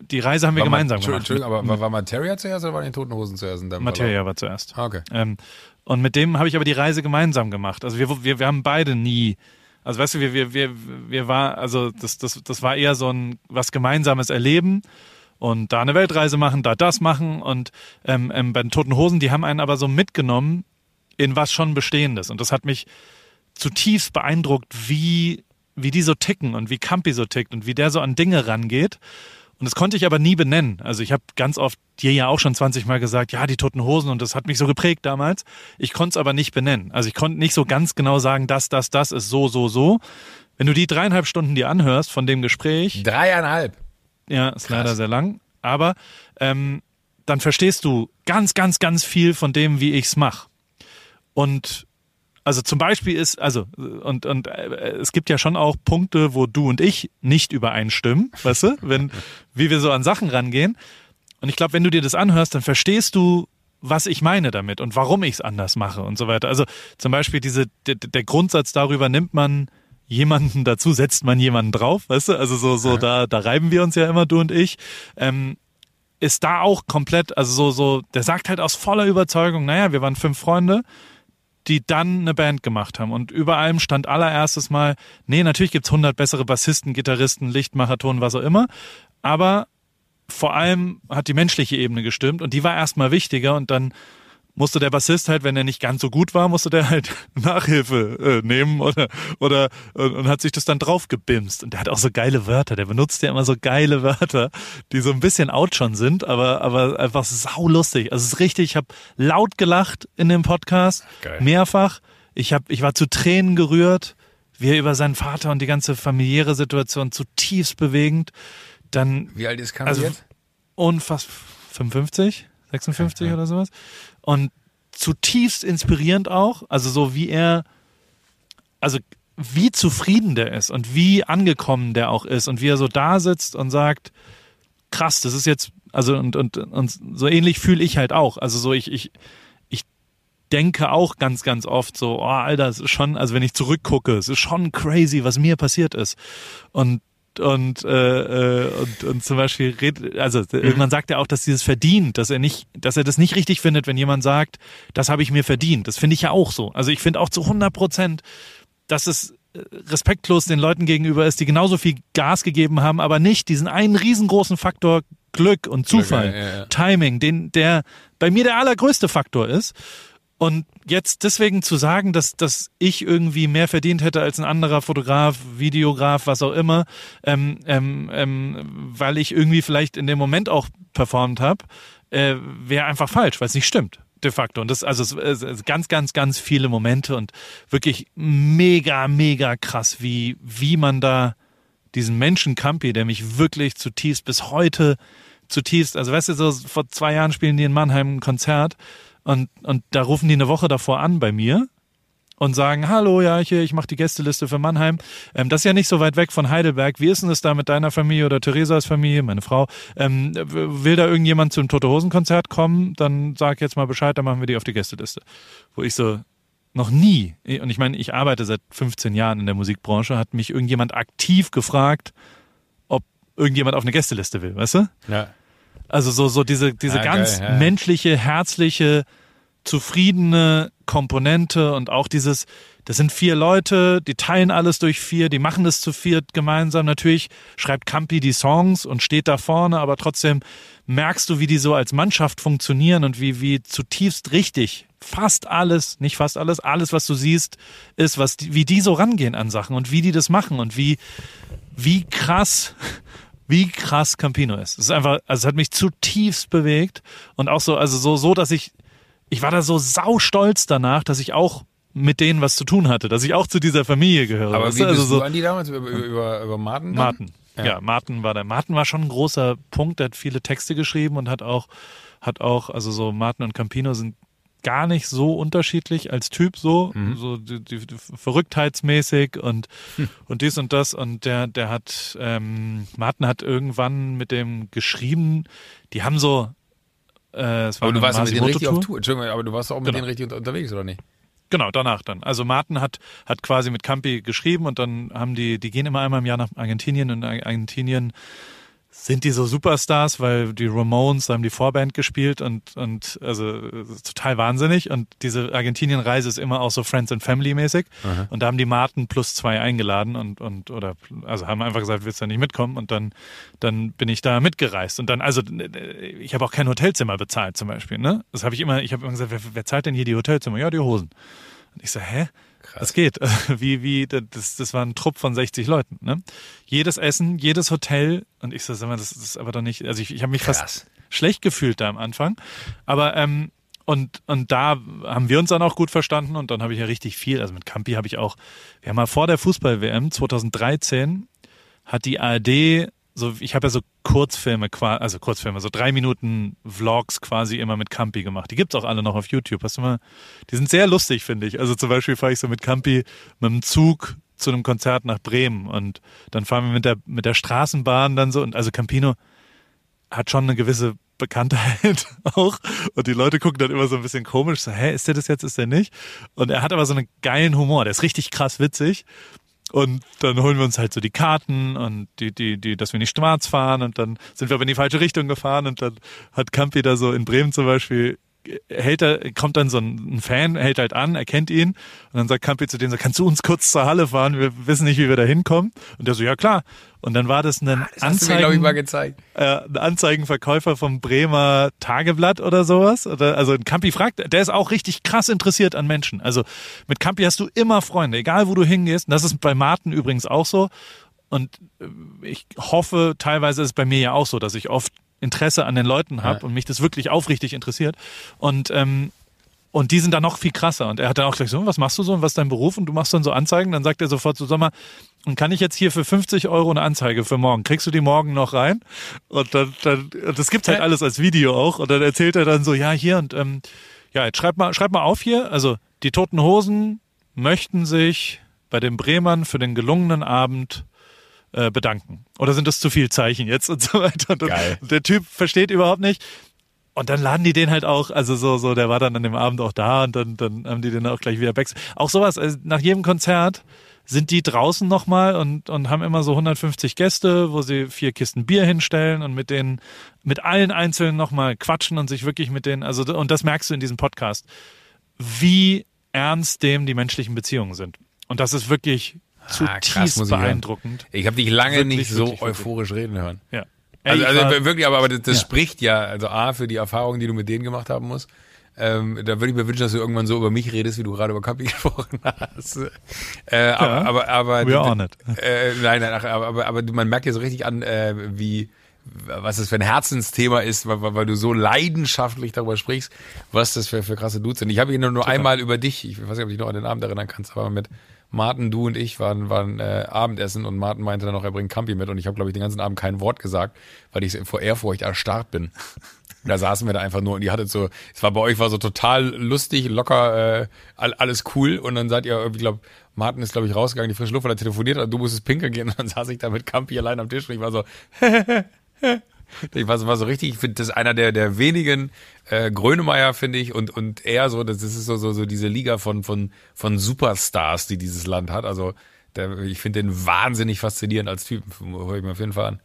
S1: die Reise haben wir
S2: War
S1: gemeinsam
S2: Entschuldigung,
S1: gemacht.
S2: Aber war, war Materia zuerst oder waren die Toten Hosen zuerst? in deinem
S1: Materia war zuerst.
S2: Ah, okay.
S1: Ähm, und mit dem habe ich aber die Reise gemeinsam gemacht. Also wir, wir, wir haben beide nie, also weißt du, wir, wir, wir, wir war, also das, das, das war eher so ein was gemeinsames Erleben und da eine Weltreise machen, da das machen und ähm, ähm, bei den Toten Hosen, die haben einen aber so mitgenommen in was schon Bestehendes und das hat mich zutiefst beeindruckt, wie, wie die so ticken und wie Campi so tickt und wie der so an Dinge rangeht. Und das konnte ich aber nie benennen. Also ich habe ganz oft dir ja auch schon 20 Mal gesagt, ja, die toten Hosen und das hat mich so geprägt damals. Ich konnte es aber nicht benennen. Also ich konnte nicht so ganz genau sagen, das, das, das ist so, so, so. Wenn du die dreieinhalb Stunden dir anhörst von dem Gespräch,
S2: Dreieinhalb.
S1: ja, ist leider sehr lang, aber ähm, dann verstehst du ganz, ganz, ganz viel von dem, wie ich's mach. Und also zum Beispiel ist, also, und, und äh, es gibt ja schon auch Punkte, wo du und ich nicht übereinstimmen, weißt du, wenn, wie wir so an Sachen rangehen. Und ich glaube, wenn du dir das anhörst, dann verstehst du, was ich meine damit und warum ich es anders mache und so weiter. Also zum Beispiel diese, der, der Grundsatz darüber, nimmt man jemanden dazu, setzt man jemanden drauf, weißt du? Also so, so, da, da reiben wir uns ja immer, du und ich. Ähm, ist da auch komplett, also so, so, der sagt halt aus voller Überzeugung, naja, wir waren fünf Freunde, die dann eine Band gemacht haben. Und über allem stand allererstes Mal, nee, natürlich gibt's hundert bessere Bassisten, Gitarristen, Lichtmacher, was auch immer. Aber vor allem hat die menschliche Ebene gestimmt und die war erstmal wichtiger und dann musste der Bassist halt, wenn er nicht ganz so gut war, musste der halt Nachhilfe äh, nehmen oder oder und, und hat sich das dann drauf gebimst. Und der hat auch so geile Wörter. Der benutzt ja immer so geile Wörter, die so ein bisschen out schon sind, aber aber einfach saulustig. Also es ist richtig. Ich habe laut gelacht in dem Podcast
S2: Geil.
S1: mehrfach. Ich habe ich war zu Tränen gerührt, wie er über seinen Vater und die ganze familiäre Situation zutiefst bewegend. Dann
S2: Wie alt ist Kampi
S1: Also-
S2: jetzt?
S1: unfassbar 55, 56 oder sowas. Und zutiefst inspirierend auch. Also so wie er, also wie zufrieden der ist und wie angekommen der auch ist und wie er so da sitzt und sagt, krass, das ist jetzt, also und, und, und so ähnlich fühle ich halt auch. Also so ich, ich, ich denke auch ganz, ganz oft so, oh, Alter, es ist schon, also wenn ich zurückgucke, es ist schon crazy, was mir passiert ist. Und und, äh, äh, und, und zum Beispiel redet, also irgendwann sagt er auch, dass dieses verdient, dass er nicht, dass er das nicht richtig findet, wenn jemand sagt, das habe ich mir verdient. Das finde ich ja auch so. Also ich finde auch zu 100 Prozent, dass es äh, respektlos den Leuten gegenüber ist, die genauso viel Gas gegeben haben, aber nicht diesen einen riesengroßen Faktor Glück und Zufall,
S2: ja, ja, ja.
S1: Timing, den der bei mir der allergrößte Faktor ist. Und jetzt deswegen zu sagen, dass, dass ich irgendwie mehr verdient hätte als ein anderer Fotograf, Videograf, was auch immer, ähm, ähm, ähm, weil ich irgendwie vielleicht in dem Moment auch performt habe, äh, wäre einfach falsch, weil es nicht stimmt. De facto. Und das, also es, es, ganz, ganz, ganz viele Momente und wirklich mega, mega krass, wie, wie man da diesen Menschen Campi, der mich wirklich zutiefst bis heute zutiefst, also weißt du, so vor zwei Jahren spielen die in Mannheim ein Konzert und, und da rufen die eine Woche davor an bei mir und sagen, hallo, ja, hier, ich mache die Gästeliste für Mannheim. Ähm, das ist ja nicht so weit weg von Heidelberg. Wie ist denn das da mit deiner Familie oder Theresas Familie, meine Frau? Ähm, will da irgendjemand zum Tote Hosen Konzert kommen? Dann sag jetzt mal Bescheid, dann machen wir die auf die Gästeliste. Wo ich so, noch nie, und ich meine, ich arbeite seit 15 Jahren in der Musikbranche, hat mich irgendjemand aktiv gefragt, ob irgendjemand auf eine Gästeliste will, weißt du?
S2: Ja.
S1: Also so, so diese, diese
S2: Ah,
S1: ganz
S2: geil, ja.
S1: menschliche, herzliche, zufriedene Komponente und auch dieses, das sind vier Leute, die teilen alles durch vier, die machen das zu viert gemeinsam. Natürlich schreibt Campi die Songs und steht da vorne, aber trotzdem merkst du, wie die so als Mannschaft funktionieren und wie, wie zutiefst richtig fast alles, nicht fast alles, alles, was du siehst, ist, was, die, wie die so rangehen an Sachen und wie die das machen und wie, wie krass, wie krass Campino ist. Es ist einfach, also es hat mich zutiefst bewegt und auch so, also so, so, dass ich, ich war da so saustolz danach, dass ich auch mit denen was zu tun hatte, dass ich auch zu dieser Familie gehöre.
S2: Aber
S1: weißt
S2: wie
S1: du?
S2: bist
S1: also so,
S2: du an die damals? Über, über, über, Martin? dann?
S1: Martin.
S2: Ja.
S1: Ja. Martin war der. Martin war schon ein großer Punkt, der hat viele Texte geschrieben und hat auch, hat auch, also so Martin und Campino sind gar nicht so unterschiedlich als Typ so,
S2: Mhm.
S1: so die, die, die verrücktheitsmäßig und
S2: Hm.
S1: und dies und das und der der hat ähm, Martin hat irgendwann mit dem geschrieben, die haben so äh, es war
S2: Aber du warst mit denen richtig auf. Tour. Entschuldigung, aber du warst auch mit
S1: Genau.
S2: denen richtig unter- unterwegs, oder nicht?
S1: Genau, danach dann. Also Martin hat, hat quasi mit Campi geschrieben und dann haben die, die gehen immer einmal im Jahr nach Argentinien und in Argentinien sind die so Superstars, weil die Ramones haben die Vorband gespielt und, und also total wahnsinnig. Und diese Argentinien-Reise ist immer auch so Friends and Family mäßig. Und da haben die Martin plus zwei eingeladen und, und oder also haben einfach gesagt, willst du nicht mitkommen? Und dann, dann bin ich da mitgereist. Und dann, also ich habe auch kein Hotelzimmer bezahlt zum Beispiel. Ne? Das habe ich immer, ich habe immer gesagt, wer, wer zahlt denn hier die Hotelzimmer? Ja, die Hosen. Und ich so, hä? Das geht. Wie, wie, das, das war ein Trupp von 60 Leuten, ne? Jedes Essen, jedes Hotel. Und ich so, sag mal, das, das ist aber doch nicht, also ich, ich habe mich
S2: Krass.
S1: fast schlecht gefühlt da am Anfang. Aber, ähm, und, und da haben wir uns dann auch gut verstanden und dann habe ich ja richtig viel, also mit Campi habe ich auch, wir haben mal vor der Fußball-WM 2013 hat die ARD so, ich habe ja so Kurzfilme, also Kurzfilme, so drei Minuten Vlogs quasi immer mit Campi gemacht. Die gibt's auch alle noch auf YouTube. Hast du mal? Die sind sehr lustig, finde ich. Also zum Beispiel fahre ich so mit Campi mit dem Zug zu einem Konzert nach Bremen und dann fahren wir mit der mit der Straßenbahn dann so und also Campino hat schon eine gewisse Bekanntheit auch und die Leute gucken dann immer so ein bisschen komisch, so, hä, ist der das jetzt, ist der nicht? Und er hat aber so einen geilen Humor, der ist richtig krass witzig Und dann holen wir uns halt so die Karten und die, die, die, dass wir nicht schwarz fahren und dann sind wir aber in die falsche Richtung gefahren und dann hat Campi da so in Bremen zum Beispiel hält er, kommt dann so ein Fan, hält halt an, erkennt ihn und dann sagt Campi zu dem so, kannst du uns kurz zur Halle fahren? Wir wissen nicht, wie wir da hinkommen. Und der so, ja klar. Und dann war das ein
S2: Ah, das mir,
S1: Anzeigen,
S2: ich,
S1: äh, ein Anzeigenverkäufer vom Bremer Tageblatt oder sowas. Oder, also Campi fragt, der ist auch richtig krass interessiert an Menschen. Also mit Campi hast du immer Freunde, egal wo du hingehst. Und das ist bei Martin übrigens auch so. Und äh, ich hoffe, teilweise ist es bei mir ja auch so, dass ich oft Interesse an den Leuten habe und mich das wirklich aufrichtig interessiert. Und ähm, und die sind dann noch viel krasser. Und er hat dann auch gleich so, was machst du so und was ist dein Beruf? Und du machst dann so Anzeigen. Dann sagt er sofort zu Sommer, und kann ich jetzt hier für 50 Euro eine Anzeige für morgen? Kriegst du die morgen noch rein? Und dann, dann und das gibt's halt alles als Video auch. Und dann erzählt er dann so, ja, hier und ähm, ja, jetzt schreib mal, schreib mal auf hier. Also die Toten Hosen möchten sich bei den Bremern für den gelungenen Abend äh, bedanken. Oder sind das zu viel Zeichen jetzt und so weiter? Und
S2: Geil.
S1: der Typ versteht überhaupt nicht. Und dann laden die den halt auch, also so, so, der war dann an dem Abend auch da und dann, dann haben die den auch gleich wieder back. Auch sowas, also nach jedem Konzert sind die draußen nochmal und, und haben immer so 150 Gäste, wo sie vier Kisten Bier hinstellen und mit denen, mit allen Einzelnen nochmal quatschen und sich wirklich mit denen, also, und das merkst du in diesem Podcast, wie ernst dem die menschlichen Beziehungen sind. Und das ist wirklich
S2: Ah, krass,
S1: zutiefst
S2: muss ich
S1: beeindruckend.
S2: Ich habe dich lange
S1: Wirklich,
S2: nicht so
S1: wirklich, wirklich.
S2: euphorisch reden hören.
S1: Ja.
S2: Also, also wirklich, aber, aber das, das
S1: Ja.
S2: spricht ja, also A, für die Erfahrungen, die du mit denen gemacht haben musst. Ähm, da würde ich mir wünschen, dass du irgendwann so über mich redest, wie du gerade über Campi gesprochen hast. Äh, aber, aber, aber,
S1: we are on it.
S2: Äh, nein, nein, aber, aber, aber man merkt ja so richtig an, äh, wie, was das für ein Herzensthema ist, weil, weil weil du so leidenschaftlich darüber sprichst, was das für, für krasse Dudes sind. Ich habe ihn nur, nur einmal über dich, ich weiß nicht, ob du dich noch an den Abend erinnern kannst, aber mit Martin, du und ich waren, waren äh, Abendessen und Martin meinte dann noch, er bringt Campi mit und ich habe, glaube ich, den ganzen Abend kein Wort gesagt, weil ich vor Ehrfurcht erstarrt bin. Da saßen wir da einfach nur und die hattet so, es war bei euch war so total lustig, locker, äh, all, alles cool und dann seid ihr irgendwie, glaube Martin ist glaube ich rausgegangen, die frische Luft, weil er telefoniert hat, du musstest pinkeln gehen und dann saß ich da mit Campi allein am Tisch und ich war so, ich war, so- war so richtig, ich finde das ist einer der der wenigen äh, Grönemeyer finde ich und und er so, das ist so so so diese Liga von von von Superstars, die dieses Land hat. Also der, ich finde den wahnsinnig faszinierend als Typ. Hör ich mir auf jeden Fall an.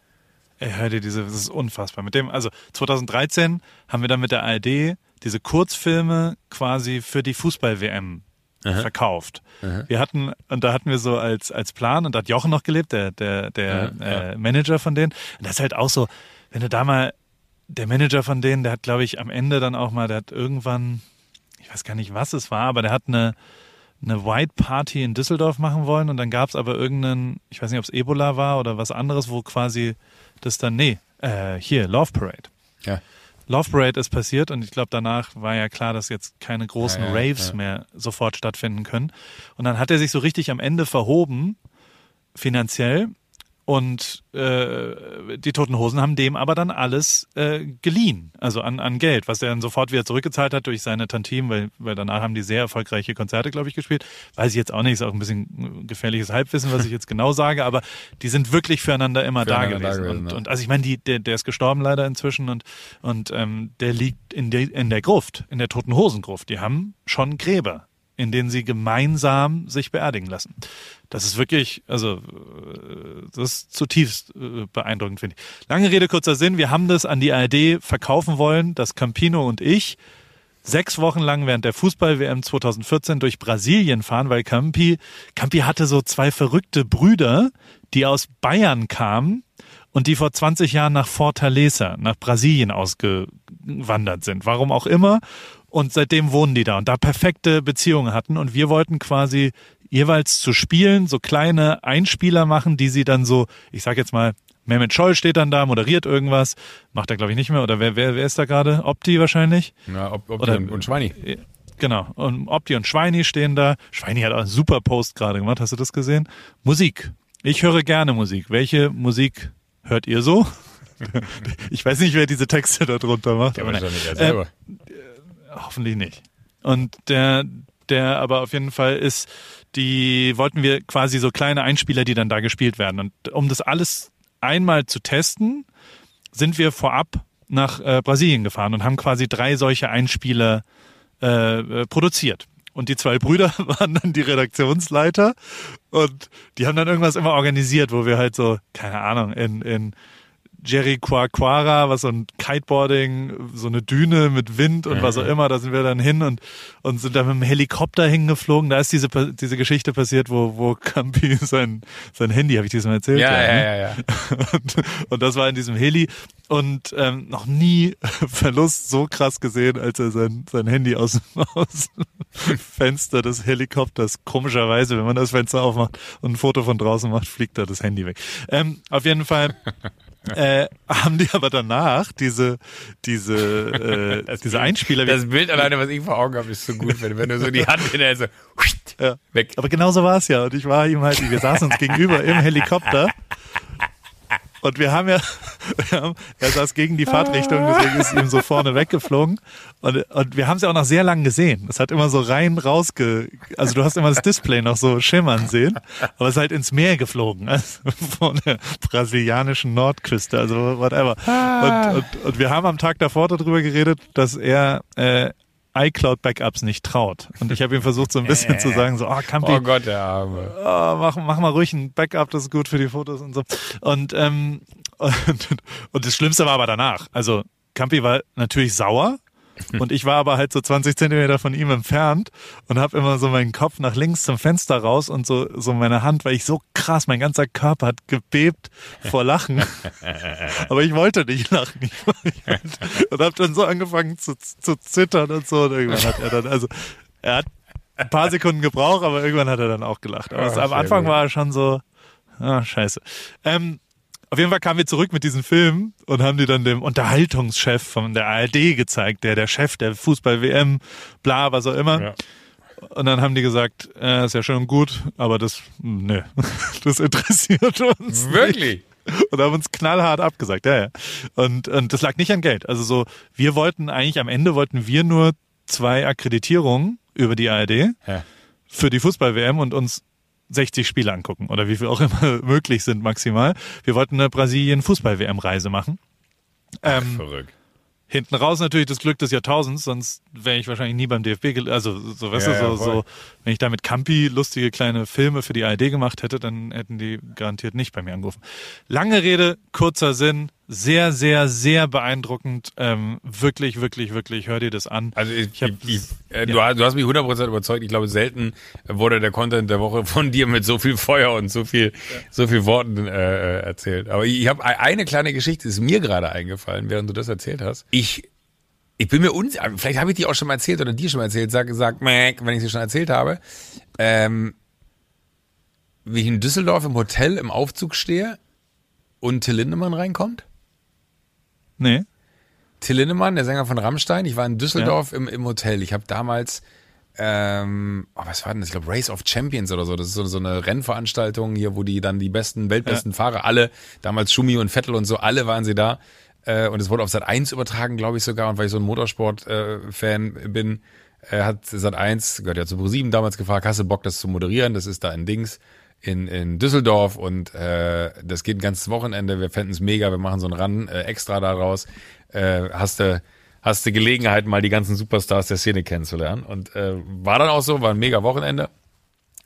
S1: Ey, hör dir diese, das ist unfassbar. Mit dem, also 2013 haben wir dann mit der ARD diese Kurzfilme quasi für die Fußball-WM verkauft. Wir hatten, und da hatten wir so als, als Plan, und da hat Jochen noch gelebt, der, der, der Äh, Manager von denen. Und das ist halt auch so, wenn du da mal, der Manager von denen, der hat, glaube ich, am Ende dann auch mal, der hat irgendwann, ich weiß gar nicht, was es war, aber der hat eine, eine White Party in Düsseldorf machen wollen und dann gab es aber irgendeinen, ich weiß nicht, ob es Ebola war oder was anderes, wo quasi das dann, nee, äh, hier, Love Parade.
S2: Ja.
S1: Love Parade ist passiert und ich glaube, danach war ja klar, dass jetzt keine großen
S2: Ja, ja,
S1: Raves
S2: ja.
S1: mehr sofort stattfinden können. Und dann hat er sich so richtig am Ende verhoben, finanziell. Und äh, die Toten Hosen haben dem aber dann alles äh, geliehen, also an, an Geld, was er dann sofort wieder zurückgezahlt hat durch seine Tantim, weil, weil danach haben die sehr erfolgreiche Konzerte, glaube ich, gespielt. Weiß ich jetzt auch nicht, ist auch ein bisschen gefährliches Halbwissen, was ich jetzt genau sage, aber die sind wirklich füreinander immer da
S2: Füreinander da
S1: gewesen.
S2: gewesen,
S1: und,
S2: ja.
S1: und also ich meine, die, der, der ist gestorben leider inzwischen und, und ähm, der liegt in der, in der Gruft, in der Toten Hosen Gruft. Die haben schon Gräber, in denen sie gemeinsam sich beerdigen lassen. Das ist wirklich, also äh, das ist zutiefst äh, beeindruckend, finde ich. Lange Rede, kurzer Sinn. Wir haben das an die ARD verkaufen wollen, dass Campino und ich sechs Wochen lang während der Fußball-WM 2014 durch Brasilien fahren, weil Campi, Campi hatte so zwei verrückte Brüder, die aus Bayern kamen und die vor 20 Jahren nach Fortaleza, nach Brasilien ausgewandert sind. Warum auch immer. Und seitdem wohnen die da und da perfekte Beziehungen hatten. Und wir wollten quasi jeweils zu spielen so kleine Einspieler machen, die sie dann so, ich sag jetzt mal, Mehmet Scholl steht dann da, moderiert irgendwas, macht er glaube ich nicht mehr. Oder wer, wer, wer ist da gerade? Opti wahrscheinlich?
S2: Ja, ob, ob
S1: Oder-
S2: und, Schweini.
S1: Genau. Und Opti und Schweini stehen da. Schweini hat auch einen super Post gerade gemacht. Hast du das gesehen? Musik. Ich höre gerne Musik. Welche Musik hört ihr so? Ich weiß nicht, wer diese Texte da drunter macht.
S2: Der
S1: aber
S2: weiß
S1: nein.
S2: doch nicht er selber.
S1: Hoffentlich nicht. Und der, der aber auf jeden Fall ist, die wollten wir quasi so kleine Einspieler, die dann da gespielt werden. Und um das alles einmal zu testen, sind wir vorab nach äh, Brasilien gefahren und haben quasi drei solche Einspieler äh, äh, produziert. und die zwei Brüder waren dann die Redaktionsleiter und die haben dann irgendwas immer organisiert, wo wir halt so, keine Ahnung, in, in Jerry Quaquara, was so ein Kiteboarding, so eine Düne mit Wind und was auch immer, da sind wir dann hin und, und sind dann mit dem Helikopter hingeflogen. Da ist diese, diese Geschichte passiert, wo, wo Campi sein, sein Handy, habe ich diesmal erzählt?
S2: Ja, ja,
S1: ne?
S2: ja, ja.
S1: Und, und das war in diesem Heli und ähm, noch nie Verlust so krass gesehen, als er sein, sein Handy aus, dem- aus dem Fenster des Helikopters, komischerweise, wenn man das Fenster aufmacht und ein Foto von draußen macht, fliegt da das Handy weg. Ähm, auf jeden Fall äh, haben die aber danach diese, diese, äh, diese Einspieler.
S2: Das Bild alleine, was ich vor Augen habe, ist so gut, wenn, wenn du so die Hand hinterher so
S1: Ja.
S2: weg.
S1: Aber genauso war es ja. Und ich war ihm halt, wir saßen uns gegenüber im Helikopter. Und wir haben ja, wir haben, er saß gegen die Fahrtrichtung, deswegen ist ihm so vorne weggeflogen. Und, und wir haben es ja auch noch sehr lang gesehen. Es hat immer so rein rausge, also du hast immer das Display noch so schimmern sehen, aber es ist halt ins Meer geflogen, also von der brasilianischen Nordküste, also whatever. Und, und, und wir haben am Tag davor darüber geredet, dass er äh, iCloud-Backups nicht traut. Und ich habe ihm versucht, so ein bisschen zu sagen, so, oh, Campi,
S2: Oh Gott, der Arme.
S1: oh, mach, mach mal ruhig ein Backup, das ist gut für die Fotos und so. Und, ähm, und, und das Schlimmste war aber danach. Also Campi war natürlich sauer und ich war aber halt so 20 Zentimeter von ihm entfernt und habe immer so meinen Kopf nach links zum Fenster raus und so, so meine Hand, weil ich so krass, mein ganzer Körper hat gebebt vor Lachen. aber ich wollte nicht lachen. Und habe dann so angefangen zu, zu zittern und so. Und irgendwann hat er dann, also er hat ein paar Sekunden gebraucht, aber irgendwann hat er dann auch gelacht. Aber es, am Anfang
S2: gut.
S1: war er schon so, ah, scheiße. Ähm, auf jeden Fall kamen wir zurück mit diesem Film und haben die dann dem Unterhaltungschef von der ARD gezeigt, der der Chef der Fußball-WM, bla, was auch immer.
S2: Ja.
S1: Und dann haben die gesagt, äh, ist ja schön und gut, aber das, nö, das interessiert uns
S2: Wirklich?
S1: und haben uns knallhart abgesagt. Ja, ja. Und, und das lag nicht an Geld. Also so, wir wollten eigentlich, am Ende wollten wir nur zwei Akkreditierungen über die ARD
S2: Ja.
S1: für die Fußball-WM und uns 60 Spiele angucken oder wie viel auch immer möglich sind maximal. Wir wollten eine Brasilien-Fußball-WM-Reise machen. Ähm,
S2: Verrückt.
S1: hinten raus natürlich das Glück des Jahrtausends, sonst wäre ich wahrscheinlich nie beim DFB, also so, weißt
S2: Ja,
S1: du,
S2: ja,
S1: so,
S2: voll.
S1: so, wenn ich da mit Campi lustige kleine Filme für die ARD gemacht hätte, dann hätten die garantiert nicht bei mir angerufen. Lange Rede, kurzer Sinn, sehr, sehr, sehr beeindruckend, ähm, wirklich, wirklich, wirklich, hör dir das an.
S2: Also ich,
S1: Ich hab-
S2: ich, äh, du, hast- du hast mich 100% überzeugt. Ich glaube, selten wurde der Content der Woche von dir mit so viel Feuer und so viel, so viel Worten äh, äh, erzählt. Aber ich, habe eine kleine Geschichte, ist mir gerade eingefallen, während du das erzählt hast. Ich ich bin mir unsicher, vielleicht habe ich die auch schon mal erzählt oder dir schon mal erzählt, sag, sag, wenn ich sie schon erzählt habe. Ähm, wie ich in Düsseldorf im Hotel im Aufzug stehe und Till Lindemann reinkommt.
S1: Nee.
S2: Till Lindemann, der Sänger von Rammstein. Ich war in Düsseldorf im, im Hotel. Ich habe damals, ähm, oh, was war denn das? Ich glaube Race of Champions oder so. Das ist so, so eine Rennveranstaltung hier, wo die dann die besten, weltbesten Fahrer, alle, damals Schumi und Vettel und so, alle waren sie da. Äh, und es wurde auf Sat 1 übertragen, glaube ich sogar. Und weil ich so ein Motorsport-Fan bin, äh, hat Sat 1, gehört ja zu Pro7 damals gefragt, hast du Bock, das zu moderieren? Das ist da in Dings in, in Düsseldorf und äh, das geht ein ganzes Wochenende. Wir fänden es mega, wir machen so einen Run äh, extra daraus. Äh, hast du hast Gelegenheit, mal die ganzen Superstars der Szene kennenzulernen. Und äh, war dann auch so, war ein mega Wochenende.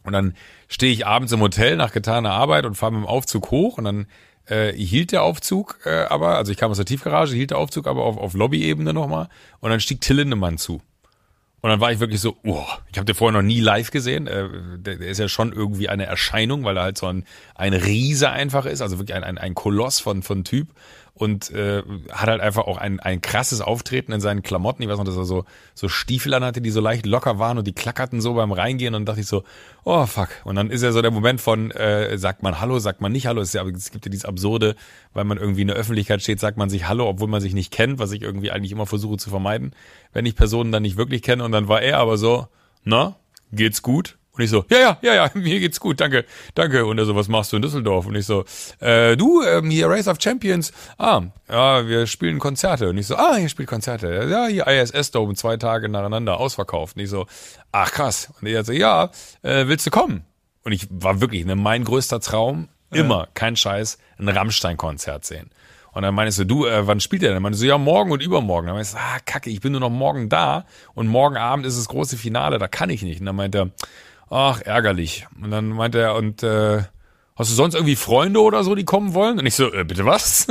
S2: Und dann stehe ich abends im Hotel nach getaner Arbeit und fahre mit dem Aufzug hoch und dann äh, hielt der Aufzug äh, aber, also ich kam aus der Tiefgarage, hielt der Aufzug aber auf, auf Lobbyebene nochmal und dann stieg Till Lindemann zu. Und dann war ich wirklich so, oh, ich habe den vorher noch nie live gesehen. Äh, der, der ist ja schon irgendwie eine Erscheinung, weil er halt so ein, ein Riese einfach ist, also wirklich ein, ein, ein Koloss von, von Typ. Und äh, hat halt einfach auch ein, ein krasses Auftreten in seinen Klamotten. Ich weiß noch, dass er so, so Stiefel an hatte, die so leicht locker waren und die klackerten so beim Reingehen. Und dachte ich so, oh fuck. Und dann ist ja so der Moment von, äh, sagt man Hallo, sagt man nicht Hallo. Es, ist ja, es gibt ja dieses Absurde, weil man irgendwie in der Öffentlichkeit steht, sagt man sich Hallo, obwohl man sich nicht kennt, was ich irgendwie eigentlich immer versuche zu vermeiden, wenn ich Personen dann nicht wirklich kenne. Und dann war er aber so, na, geht's gut? Und ich so, ja, ja, ja, ja, mir geht's gut, danke, danke. Und er so, was machst du in Düsseldorf? Und ich so, äh, du, ähm, hier Race of Champions. Ah, ja, wir spielen Konzerte. Und ich so, ah, ihr spielt Konzerte. Ja, hier ISS Dome, zwei Tage nacheinander ausverkauft. Und ich so, ach krass. Und er so, ja, äh, willst du kommen? Und ich war wirklich, ne, mein größter Traum, immer, kein Scheiß, ein Rammstein-Konzert sehen. Und dann meinst du, du, äh, wann spielt der denn? Dann meinst du, ja, morgen und übermorgen. Dann meinst du, ah, kacke, ich bin nur noch morgen da und morgen Abend ist das große Finale, da kann ich nicht. Und dann meint er, ach, ärgerlich. Und dann meint er, und äh, hast du sonst irgendwie Freunde oder so, die kommen wollen? Und ich so, äh, bitte was?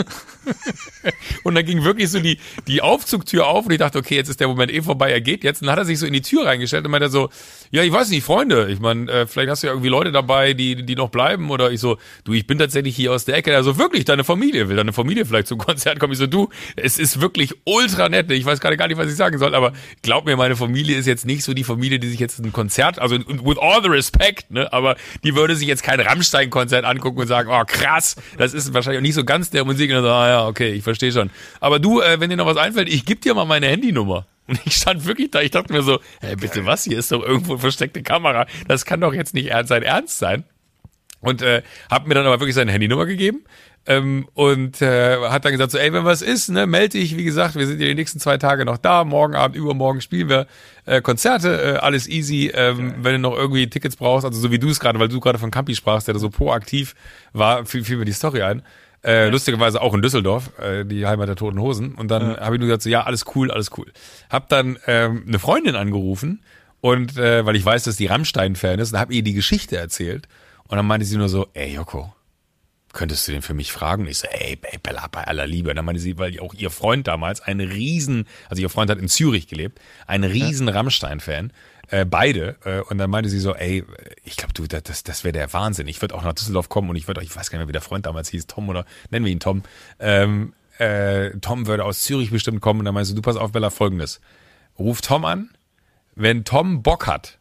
S2: und dann ging wirklich so die, die Aufzugtür auf und ich dachte, okay, jetzt ist der Moment eh vorbei, er geht jetzt. Und dann hat er sich so in die Tür reingestellt und meinte so, ja, ich weiß nicht, Freunde, ich meine, äh, vielleicht hast du ja irgendwie Leute dabei, die, die noch bleiben oder ich so, du, ich bin tatsächlich hier aus der Ecke. Also wirklich, deine Familie, will deine Familie vielleicht zum Konzert kommen? Ich so, du, es ist wirklich ultra nett. Ich weiß gerade gar nicht, was ich sagen soll, aber glaub mir, meine Familie ist jetzt nicht so die Familie, die sich jetzt ein Konzert, also with all the respect, ne, aber die würde sich jetzt kein Rammstein-Konzert angucken und sagen, oh krass, das ist wahrscheinlich auch nicht so ganz der Musik. Und dann so, ah ja, okay, ich verstehe schon. Aber du, äh, wenn dir noch was einfällt, ich geb dir mal meine Handynummer. Und ich stand wirklich da, ich dachte mir so, hey, bitte was, hier ist doch irgendwo versteckte Kamera. Das kann doch jetzt nicht sein Ernst sein. Und äh, hab mir dann aber wirklich seine Handynummer gegeben. Ähm, und äh, hat dann gesagt so, ey, wenn was ist, ne, melde dich. Wie gesagt, wir sind ja die nächsten zwei Tage noch da. Morgen Abend, übermorgen spielen wir äh, Konzerte. Äh, alles easy. Ähm, wenn du noch irgendwie Tickets brauchst, also so wie du es gerade, weil du gerade von Campi sprachst, der da so proaktiv war, fiel, fiel mir die Story ein. Äh, lustigerweise auch in Düsseldorf, äh, die Heimat der Toten Hosen. Und dann ja. habe ich nur gesagt, so, ja, alles cool, alles cool. Hab dann ähm, eine Freundin angerufen und äh, weil ich weiß, dass die Rammstein-Fan ist, und habe ihr die Geschichte erzählt. Und dann meinte sie nur so, ey Joko, könntest du den für mich fragen? Und ich so, ey, ey Bella, bei aller Liebe. Und dann meinte sie, weil auch ihr Freund damals, ein riesen, also ihr Freund hat in Zürich gelebt, ein riesen. Rammstein-Fan. Äh, beide. Äh, und dann meinte sie so, ey, ich glaube, du, das, das wäre der Wahnsinn. Ich würde auch nach Düsseldorf kommen und ich würde auch, ich weiß gar nicht mehr, wie der Freund damals hieß, Tom oder nennen wir ihn Tom. Ähm, äh, Tom würde aus Zürich bestimmt kommen und dann meinst du, du pass auf, Bella, folgendes. Ruf Tom an. Wenn Tom Bock hat,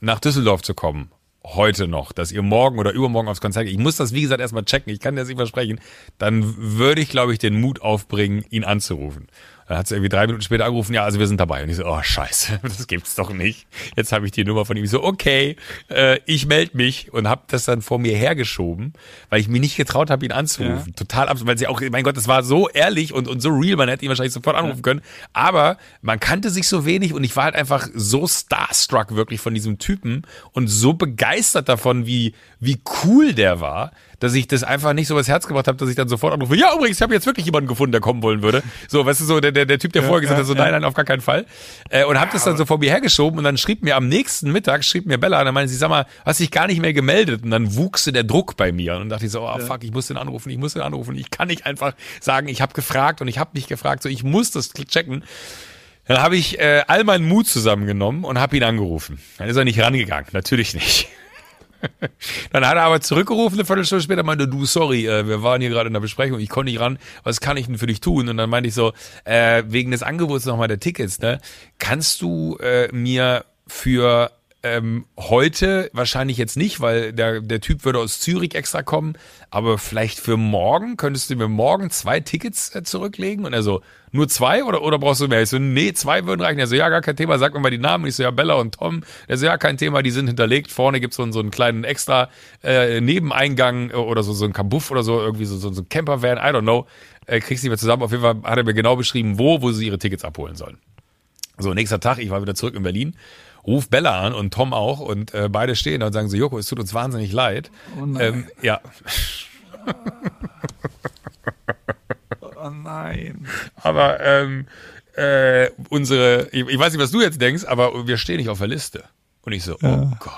S2: nach Düsseldorf zu kommen, heute noch, dass ihr morgen oder übermorgen aufs Konzert geht, ich muss das wie gesagt erstmal checken, ich kann das nicht versprechen, dann würde ich, glaube ich, den Mut aufbringen, ihn anzurufen. Dann hat sie irgendwie drei Minuten später angerufen, ja, also wir sind dabei. Und ich so, oh scheiße, das gibt's doch nicht. Jetzt habe ich die Nummer von ihm. Ich so, okay, äh, ich melde mich und habe das dann vor mir hergeschoben, weil ich mir nicht getraut habe, ihn anzurufen. Ja. Total absurd, weil sie auch, mein Gott, das war so ehrlich und, und so real, man hätte ihn wahrscheinlich sofort anrufen ja. können. Aber man kannte sich so wenig und ich war halt einfach so starstruck wirklich von diesem Typen und so begeistert davon, wie, wie cool der war, dass ich das einfach nicht so was Herz gebracht habe, dass ich dann sofort anrufe, ja übrigens, ich habe jetzt wirklich jemanden gefunden, der kommen wollen würde. So, weißt du, so der, der, der Typ, der ja, vorher gesagt ja, hat, so nein, nein, auf gar keinen Fall. Äh, und habe das dann so vor mir hergeschoben und dann schrieb mir am nächsten Mittag, schrieb mir Bella, und dann meinte sie, sag mal, hast dich gar nicht mehr gemeldet. Und dann wuchste der Druck bei mir. Und dann dachte ich so, oh fuck, ich muss den anrufen, ich muss den anrufen. Ich kann nicht einfach sagen, ich habe gefragt und ich habe nicht gefragt, so ich muss das checken. Dann habe ich äh, all meinen Mut zusammengenommen und habe ihn angerufen. Dann ist er nicht rangegangen, natürlich nicht. Dann hat er aber zurückgerufen, eine Viertelstunde später meinte, du, sorry, äh, wir waren hier gerade in der Besprechung, ich konnte nicht ran, was kann ich denn für dich tun? Und dann meinte ich so, äh, wegen des Angebots nochmal der Tickets, ne, kannst du äh, mir für ähm, heute wahrscheinlich jetzt nicht, weil der, der Typ würde aus Zürich extra kommen, aber vielleicht für morgen könntest du mir morgen zwei Tickets äh, zurücklegen? Und er so, nur zwei oder, oder brauchst du mehr? Ich so, nee, zwei würden reichen. Er so, ja, gar kein Thema, sag mir mal die Namen. Ich so, ja, Bella und Tom. Er so, ja, kein Thema, die sind hinterlegt. Vorne gibt's so, so einen kleinen extra äh, Nebeneingang oder so, so ein Kabuff oder so, irgendwie so, so, so ein Campervan, I don't know. Äh, kriegst du mehr zusammen. Auf jeden Fall hat er mir genau beschrieben, wo, wo sie ihre Tickets abholen sollen. So, nächster Tag, ich war wieder zurück in Berlin ruf Bella an und Tom auch und äh, beide stehen da und sagen so, Joko, es tut uns wahnsinnig leid.
S1: Oh nein. Ähm,
S2: ja.
S1: oh nein.
S2: Aber ähm, äh, unsere, ich, ich, weiß nicht, was du jetzt denkst, aber wir stehen nicht auf der Liste. Und ich so, ja. oh Gott.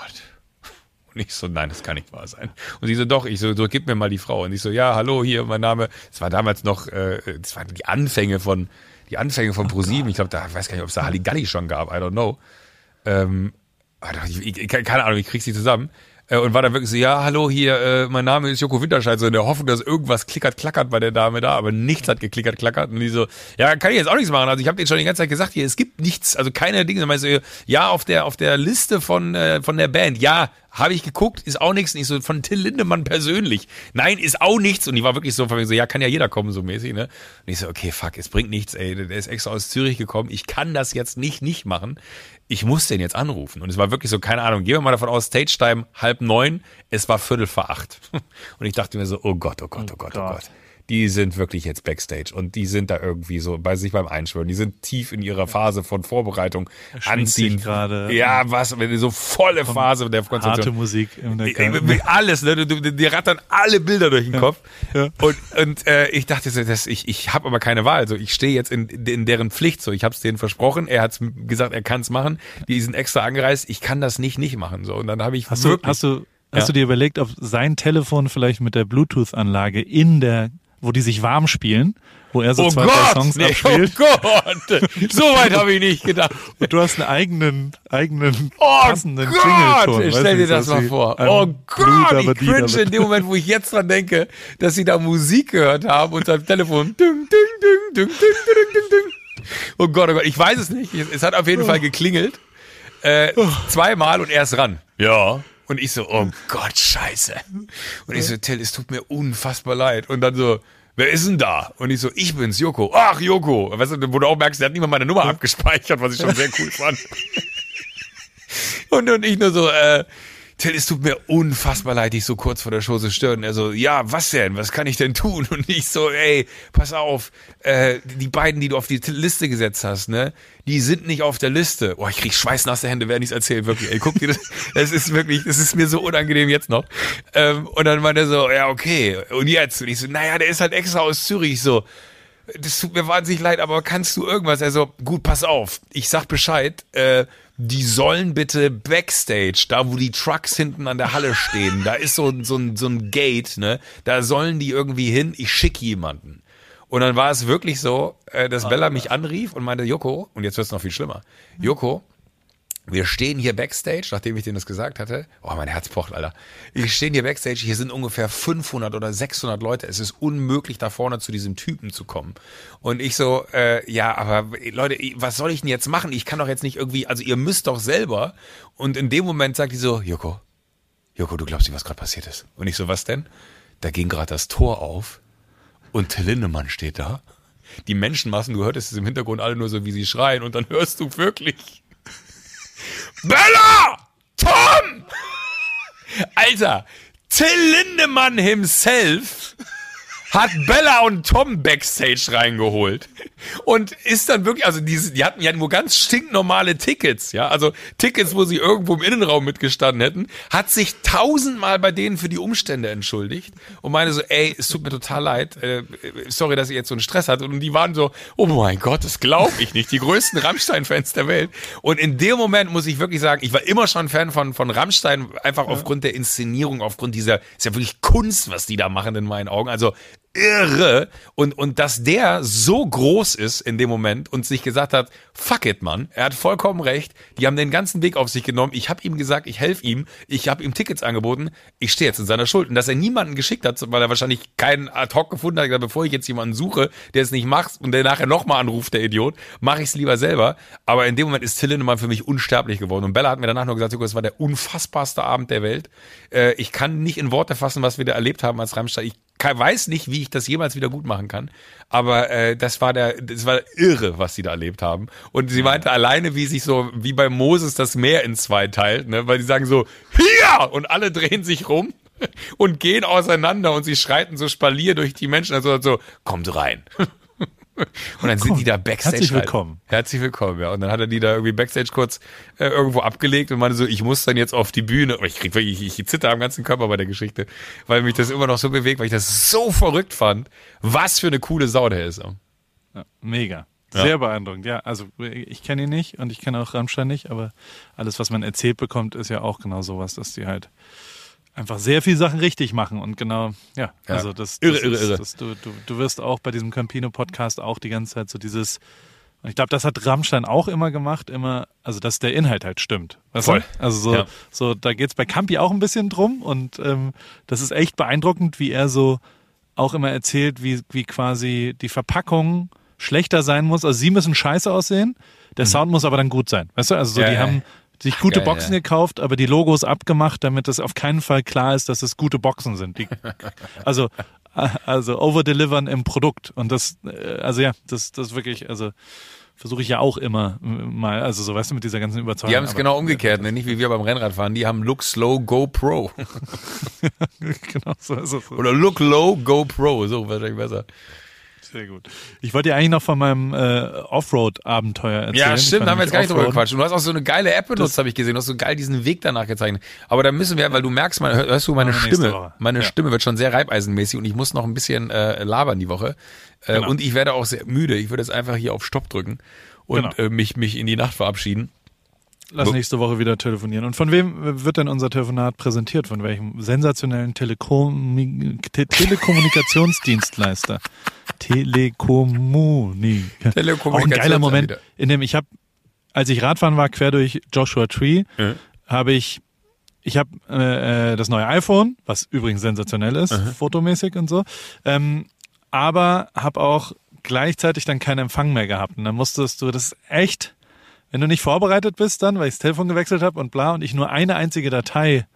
S2: Und ich so, nein, das kann nicht wahr sein. Und sie so, doch, ich so, so gib mir mal die Frau. Und ich so, ja, hallo, hier, mein Name. Es war damals noch, äh, das waren die Anfänge von, die Anfänge von oh ProSieben. Ich glaube, da ich weiß gar nicht, ob es da Halligalli schon gab, I don't know. Ähm, ich, ich, keine Ahnung, ich krieg sie zusammen. Äh, und war dann wirklich so, ja, hallo, hier, äh, mein Name ist Joko Winterscheid, so in der Hoffnung, dass irgendwas klickert, klackert bei der Dame da, aber nichts hat geklickert, klackert. Und die so, ja, kann ich jetzt auch nichts machen. Also ich habe denen schon die ganze Zeit gesagt, hier, es gibt nichts, also keine Dinge. Und so, ja, auf der, auf der Liste von, äh, von der Band, ja, habe ich geguckt, ist auch nichts. Nicht so von Till Lindemann persönlich. Nein, ist auch nichts. Und die war wirklich so, von mir so, ja, kann ja jeder kommen, so mäßig, ne? Und ich so, okay, fuck, es bringt nichts, ey. Der ist extra aus Zürich gekommen. Ich kann das jetzt nicht nicht machen ich muss den jetzt anrufen. Und es war wirklich so, keine Ahnung, gehen wir mal davon aus, Stage Time halb neun, es war Viertel vor acht. Und ich dachte mir so, oh Gott, oh Gott, oh, oh Gott, oh Gott. Die sind wirklich jetzt Backstage und die sind da irgendwie so bei sich beim Einschwören. Die sind tief in ihrer Phase von Vorbereitung, anziehen.
S1: gerade.
S2: Ja, was, wenn so volle Phase der
S1: Harte
S2: Konzentration.
S1: Musik
S2: Äh,
S1: Hintergrund.
S2: äh, Alles, ne? Du, dir rattern alle Bilder durch den Kopf.
S1: ja.
S2: Und, und äh, ich dachte, so, das, ich, ich habe aber keine Wahl. So, ich stehe jetzt in, in deren Pflicht. So, ich habe es denen versprochen. Er hat gesagt, er kann es machen. Die sind extra angereist. Ich kann das nicht nicht machen. So, und dann habe ich
S1: Hast du, hast du, hast
S2: Ja.
S1: du dir überlegt, ob sein Telefon vielleicht mit der Bluetooth-Anlage in der, wo die sich warm spielen, wo er so
S2: oh
S1: zwei, drei
S2: Gott,
S1: Songs
S2: nee, oh
S1: abspielt
S2: Gott, so weit habe ich nicht gedacht.
S1: und du hast einen eigenen, eigenen
S2: Oh
S1: passenden
S2: Gott,
S1: Klingelton. weißt
S2: stell dir das mal vor. Oh
S1: Blut,
S2: Gott,
S1: aber
S2: ich
S1: die
S2: cringe in dem Moment, wo ich jetzt dran denke, dass sie da Musik gehört haben und sein Telefon ding, ding, ding, ding, ding, ding, ding, ding. Oh Gott, oh Gott, ich weiß es nicht. Es hat auf jeden Fall geklingelt. Äh, zweimal und er ist ran. Ja. Und ich so, oh Gott, scheiße. Und ich so, Till, es tut mir unfassbar leid. Und dann so, wer ist denn da? Und ich so, ich bin's, Joko. Ach, Joko. Weißt du, wo du auch merkst, der hat nicht mal meine Nummer abgespeichert, was ich schon sehr cool fand. Und, und ich nur so, äh, Till, es tut mir unfassbar leid, dich so kurz vor der Show zu stören. Er so, ja, was denn? Was kann ich denn tun? Und ich so, ey, pass auf, äh, die beiden, die du auf die Liste gesetzt hast, ne, die sind nicht auf der Liste. Oh, ich krieg schweißnasse Hände, während ich's erzähle, wirklich. Ey, guck dir das, das ist wirklich, das ist mir so unangenehm jetzt noch. Ähm, und dann meinte er so, ja, okay. Und jetzt? Und ich so, naja, der ist halt extra aus Zürich, Ich so das tut mir wahnsinnig leid, aber kannst du irgendwas? Also, gut, pass auf. Ich sag Bescheid. Äh, die sollen bitte Backstage, da wo die Trucks hinten an der Halle stehen, da ist so, so, ein, so ein Gate, ne? Da sollen die irgendwie hin. Ich schicke jemanden. Und dann war es wirklich so, äh, dass Bella mich anrief und meinte, Joko, und jetzt wird's noch viel schlimmer. Joko, wir stehen hier Backstage, nachdem ich denen das gesagt hatte. Oh, mein Herz pocht, Alter. Wir stehen hier Backstage, hier sind ungefähr 500 oder 600 Leute. Es ist unmöglich, da vorne zu diesem Typen zu kommen. Und ich so, äh, ja, aber Leute, was soll ich denn jetzt machen? Ich kann doch jetzt nicht irgendwie, also ihr müsst doch selber. Und in dem Moment sagt die so, Joko, Joko, du glaubst nicht, was gerade passiert ist. Und ich so, was denn? Da ging gerade das Tor auf und Till Lindemann steht da. Die Menschenmassen, du hörtest es im Hintergrund alle nur so, wie sie schreien und dann hörst du wirklich Bella! Tom! Alter, Till Lindemann himself hat Bella und Tom Backstage reingeholt. Und ist dann wirklich, also die, die hatten ja nur ganz stinknormale Tickets, ja, also Tickets, wo sie irgendwo im Innenraum mitgestanden hätten, hat sich tausendmal bei denen für die Umstände entschuldigt und meine so, ey, es tut mir total leid, äh, sorry, dass ihr jetzt so einen Stress hattet. Und die waren so, oh mein Gott, das glaube ich nicht, die größten Rammstein-Fans der Welt. Und in dem Moment muss ich wirklich sagen, ich war immer schon Fan von, von Rammstein, einfach aufgrund der Inszenierung, aufgrund dieser, ist ja wirklich Kunst, was die da machen in meinen Augen, also irre. Und, und dass der so groß ist in dem Moment und sich gesagt hat, fuck it, Mann. Er hat vollkommen recht. Die haben den ganzen Weg auf sich genommen. Ich habe ihm gesagt, ich helfe ihm. Ich habe ihm Tickets angeboten. Ich stehe jetzt in seiner Schuld. Und dass er niemanden geschickt hat, weil er wahrscheinlich keinen ad hoc gefunden hat, gesagt, bevor ich jetzt jemanden suche, der es nicht macht und der nachher nochmal anruft, der Idiot, mache ich es lieber selber. Aber in dem Moment ist Till Lindemann für mich unsterblich geworden. Und Bella hat mir danach noch gesagt, es war der unfassbarste Abend der Welt. Äh, ich kann nicht in Worte fassen, was wir da erlebt haben als Rammstein. Ich weiß nicht, wie ich das jemals wieder gut machen kann. Aber äh, das war der, das war irre, was sie da erlebt haben. Und sie meinte alleine, wie sich so, wie bei Moses das Meer in zwei teilt, ne? Weil die sagen so, hier! Und alle drehen sich rum und gehen auseinander und sie schreiten so Spalier durch die Menschen, also so, kommt rein. Und dann sind die da Backstage.
S1: Herzlich
S2: halt.
S1: willkommen.
S2: Herzlich willkommen, ja. Und dann hat er die da irgendwie Backstage kurz äh, irgendwo abgelegt und meinte so, ich muss dann jetzt auf die Bühne. Ich krieg ich, ich zitter am ganzen Körper bei der Geschichte, weil mich das immer noch so bewegt, weil ich das so verrückt fand. Was für eine coole Sau der ist.
S1: Ja, mega.
S2: Ja.
S1: Sehr beeindruckend, ja. Also ich kenne ihn nicht und ich kenne auch Rammstein nicht, aber alles, was man erzählt bekommt, ist ja auch genau sowas, dass die halt einfach sehr viel Sachen richtig machen und genau, ja,
S2: Ja.
S1: also das,
S2: Irre,
S1: das
S2: irre,
S1: ist,
S2: irre.
S1: Das, du, du, du wirst auch bei diesem Campino-Podcast auch die ganze Zeit so dieses, und ich glaube, das hat Rammstein auch immer gemacht, immer, also dass der Inhalt halt stimmt. Weißt
S2: Voll.
S1: Du? Also so,
S2: Ja.
S1: so da geht's bei Campi auch ein bisschen drum und ähm, das ist echt beeindruckend, wie er so auch immer erzählt, wie, wie quasi die Verpackung schlechter sein muss. Also sie müssen scheiße aussehen, der Sound muss aber dann gut sein. Weißt du, also so,
S2: Mhm. Ja,
S1: die
S2: ja.
S1: haben sich gute
S2: geil,
S1: Boxen
S2: ja.
S1: gekauft, aber die Logos abgemacht, damit es auf keinen Fall klar ist, dass es gute Boxen sind. Die, also, also overdelivern im Produkt. Und das, äh, also ja, das, das wirklich, also versuche ich ja auch immer mal, also so weißt du, mit dieser ganzen Überzeugung.
S2: Die haben es genau umgekehrt, ne? nicht wie wir beim Rennradfahren. Die haben Look Slow, Go Pro.
S1: genau so ist es.
S2: Oder Look Low, Go Pro. So wahrscheinlich besser.
S1: Sehr gut. Ich wollte dir eigentlich noch von meinem äh, Offroad-Abenteuer erzählen.
S2: Ja, stimmt, da haben wir jetzt gar nicht drüber gequatscht. Und du hast auch so eine geile App benutzt, habe ich gesehen. Du hast so geil diesen Weg danach gezeichnet. Aber da müssen wir, weil du merkst, man, hörst du meine Stimme. Meine
S1: Ja.
S2: Stimme wird schon sehr reibeisenmäßig und ich muss noch ein bisschen äh, labern die Woche. Äh,
S1: Genau.
S2: Und ich werde auch sehr müde. Ich würde jetzt einfach hier auf Stopp drücken und
S1: Genau.
S2: äh, mich, mich in die Nacht verabschieden.
S1: Lass nächste Woche wieder telefonieren. Und von wem wird denn unser Telefonat präsentiert? Von welchem sensationellen Telekom Te Telekommunikationsdienstleister? Telekommuni.
S2: Telekommunikation
S1: Auch ein geiler Moment, in dem ich habe, als ich Radfahren war, quer durch Joshua Tree,
S2: Ja.
S1: habe ich, ich habe äh, äh, das neue iPhone, was übrigens sensationell ist, fotomäßig und so, ähm, aber habe auch gleichzeitig dann keinen Empfang mehr gehabt. Und dann musstest du, das ist echt, wenn du nicht vorbereitet bist dann, weil ich das Telefon gewechselt habe und bla und ich nur eine einzige Datei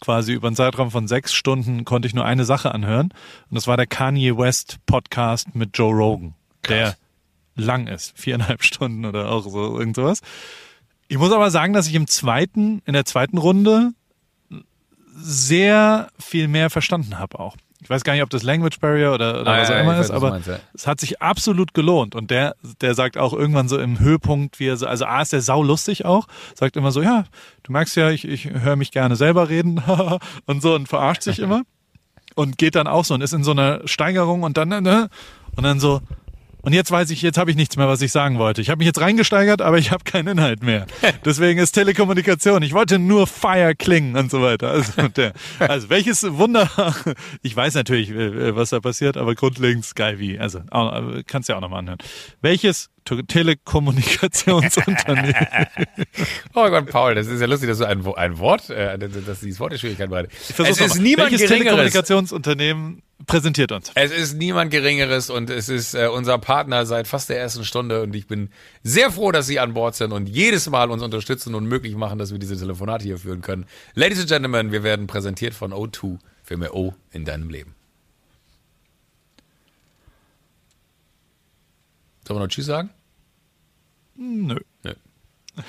S1: quasi über einen Zeitraum von sechs Stunden konnte ich nur eine Sache anhören und das war der Kanye West Podcast mit Joe Rogan, der lang ist, viereinhalb Stunden oder auch so irgend sowas. Ich muss aber sagen, dass ich im zweiten, in der zweiten Runde sehr viel mehr verstanden habe auch. Ich weiß gar nicht, ob das Language Barrier oder, oder
S2: Ah,
S1: was
S2: ja,
S1: auch
S2: ich
S1: immer ist, aber
S2: meinst, ja.
S1: es hat sich absolut gelohnt. Und der, der sagt auch irgendwann so im Höhepunkt, wie er so, also A ist der sau lustig auch, sagt immer so, ja, du merkst ja, ich, ich höre mich gerne selber reden und so und verarscht sich immer und geht dann auch so und ist in so einer Steigerung und dann, ne, und dann so, und jetzt weiß ich, jetzt habe ich nichts mehr, was ich sagen wollte. Ich habe mich jetzt reingesteigert, aber ich habe keinen Inhalt mehr. Deswegen ist Telekommunikation. Ich wollte nur Fire klingen und so weiter. Also, der, also welches Wunder. Ich weiß natürlich, äh, was da passiert, aber grundlegend geil wie. Also äh, kannst ja auch nochmal anhören. Welches Telekommunikationsunternehmen?
S2: Oh Gott, Paul, das ist ja lustig, dass du ein, ein Wort, äh, dass dieses Wort der Schwierigkeit war. Es ist niemand
S1: welches
S2: Geringeres.
S1: Telekommunikationsunternehmen präsentiert uns?
S2: Es ist niemand Geringeres und es ist äh, unser Partner seit fast der ersten Stunde und ich bin sehr froh, dass Sie an Bord sind und jedes Mal uns unterstützen und möglich machen, dass wir diese Telefonate hier führen können. Ladies and Gentlemen, wir werden präsentiert von O2 für mehr O in deinem Leben. Sollen wir noch Tschüss sagen?
S1: Nö.
S2: Nö.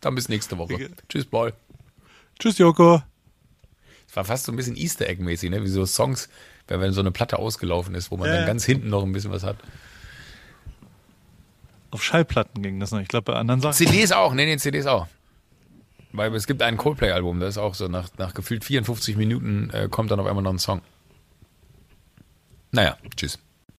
S2: Dann bis nächste Woche. Tschüss, Paul.
S1: Tschüss, Joko.
S2: Es war fast so ein bisschen Easter Egg-mäßig, ne? wie so Songs, wenn, wenn so eine Platte ausgelaufen ist, wo man
S1: Ja,
S2: dann ganz hinten noch ein bisschen was hat.
S1: Auf Schallplatten ging das noch. Ich glaube, bei anderen Sachen.
S2: CDs auch, nee, nee, CDs auch. Weil es gibt ein Coldplay-Album, das ist auch so, nach, nach gefühlt 54 Minuten äh, kommt dann auf einmal noch ein Song. Naja, tschüss.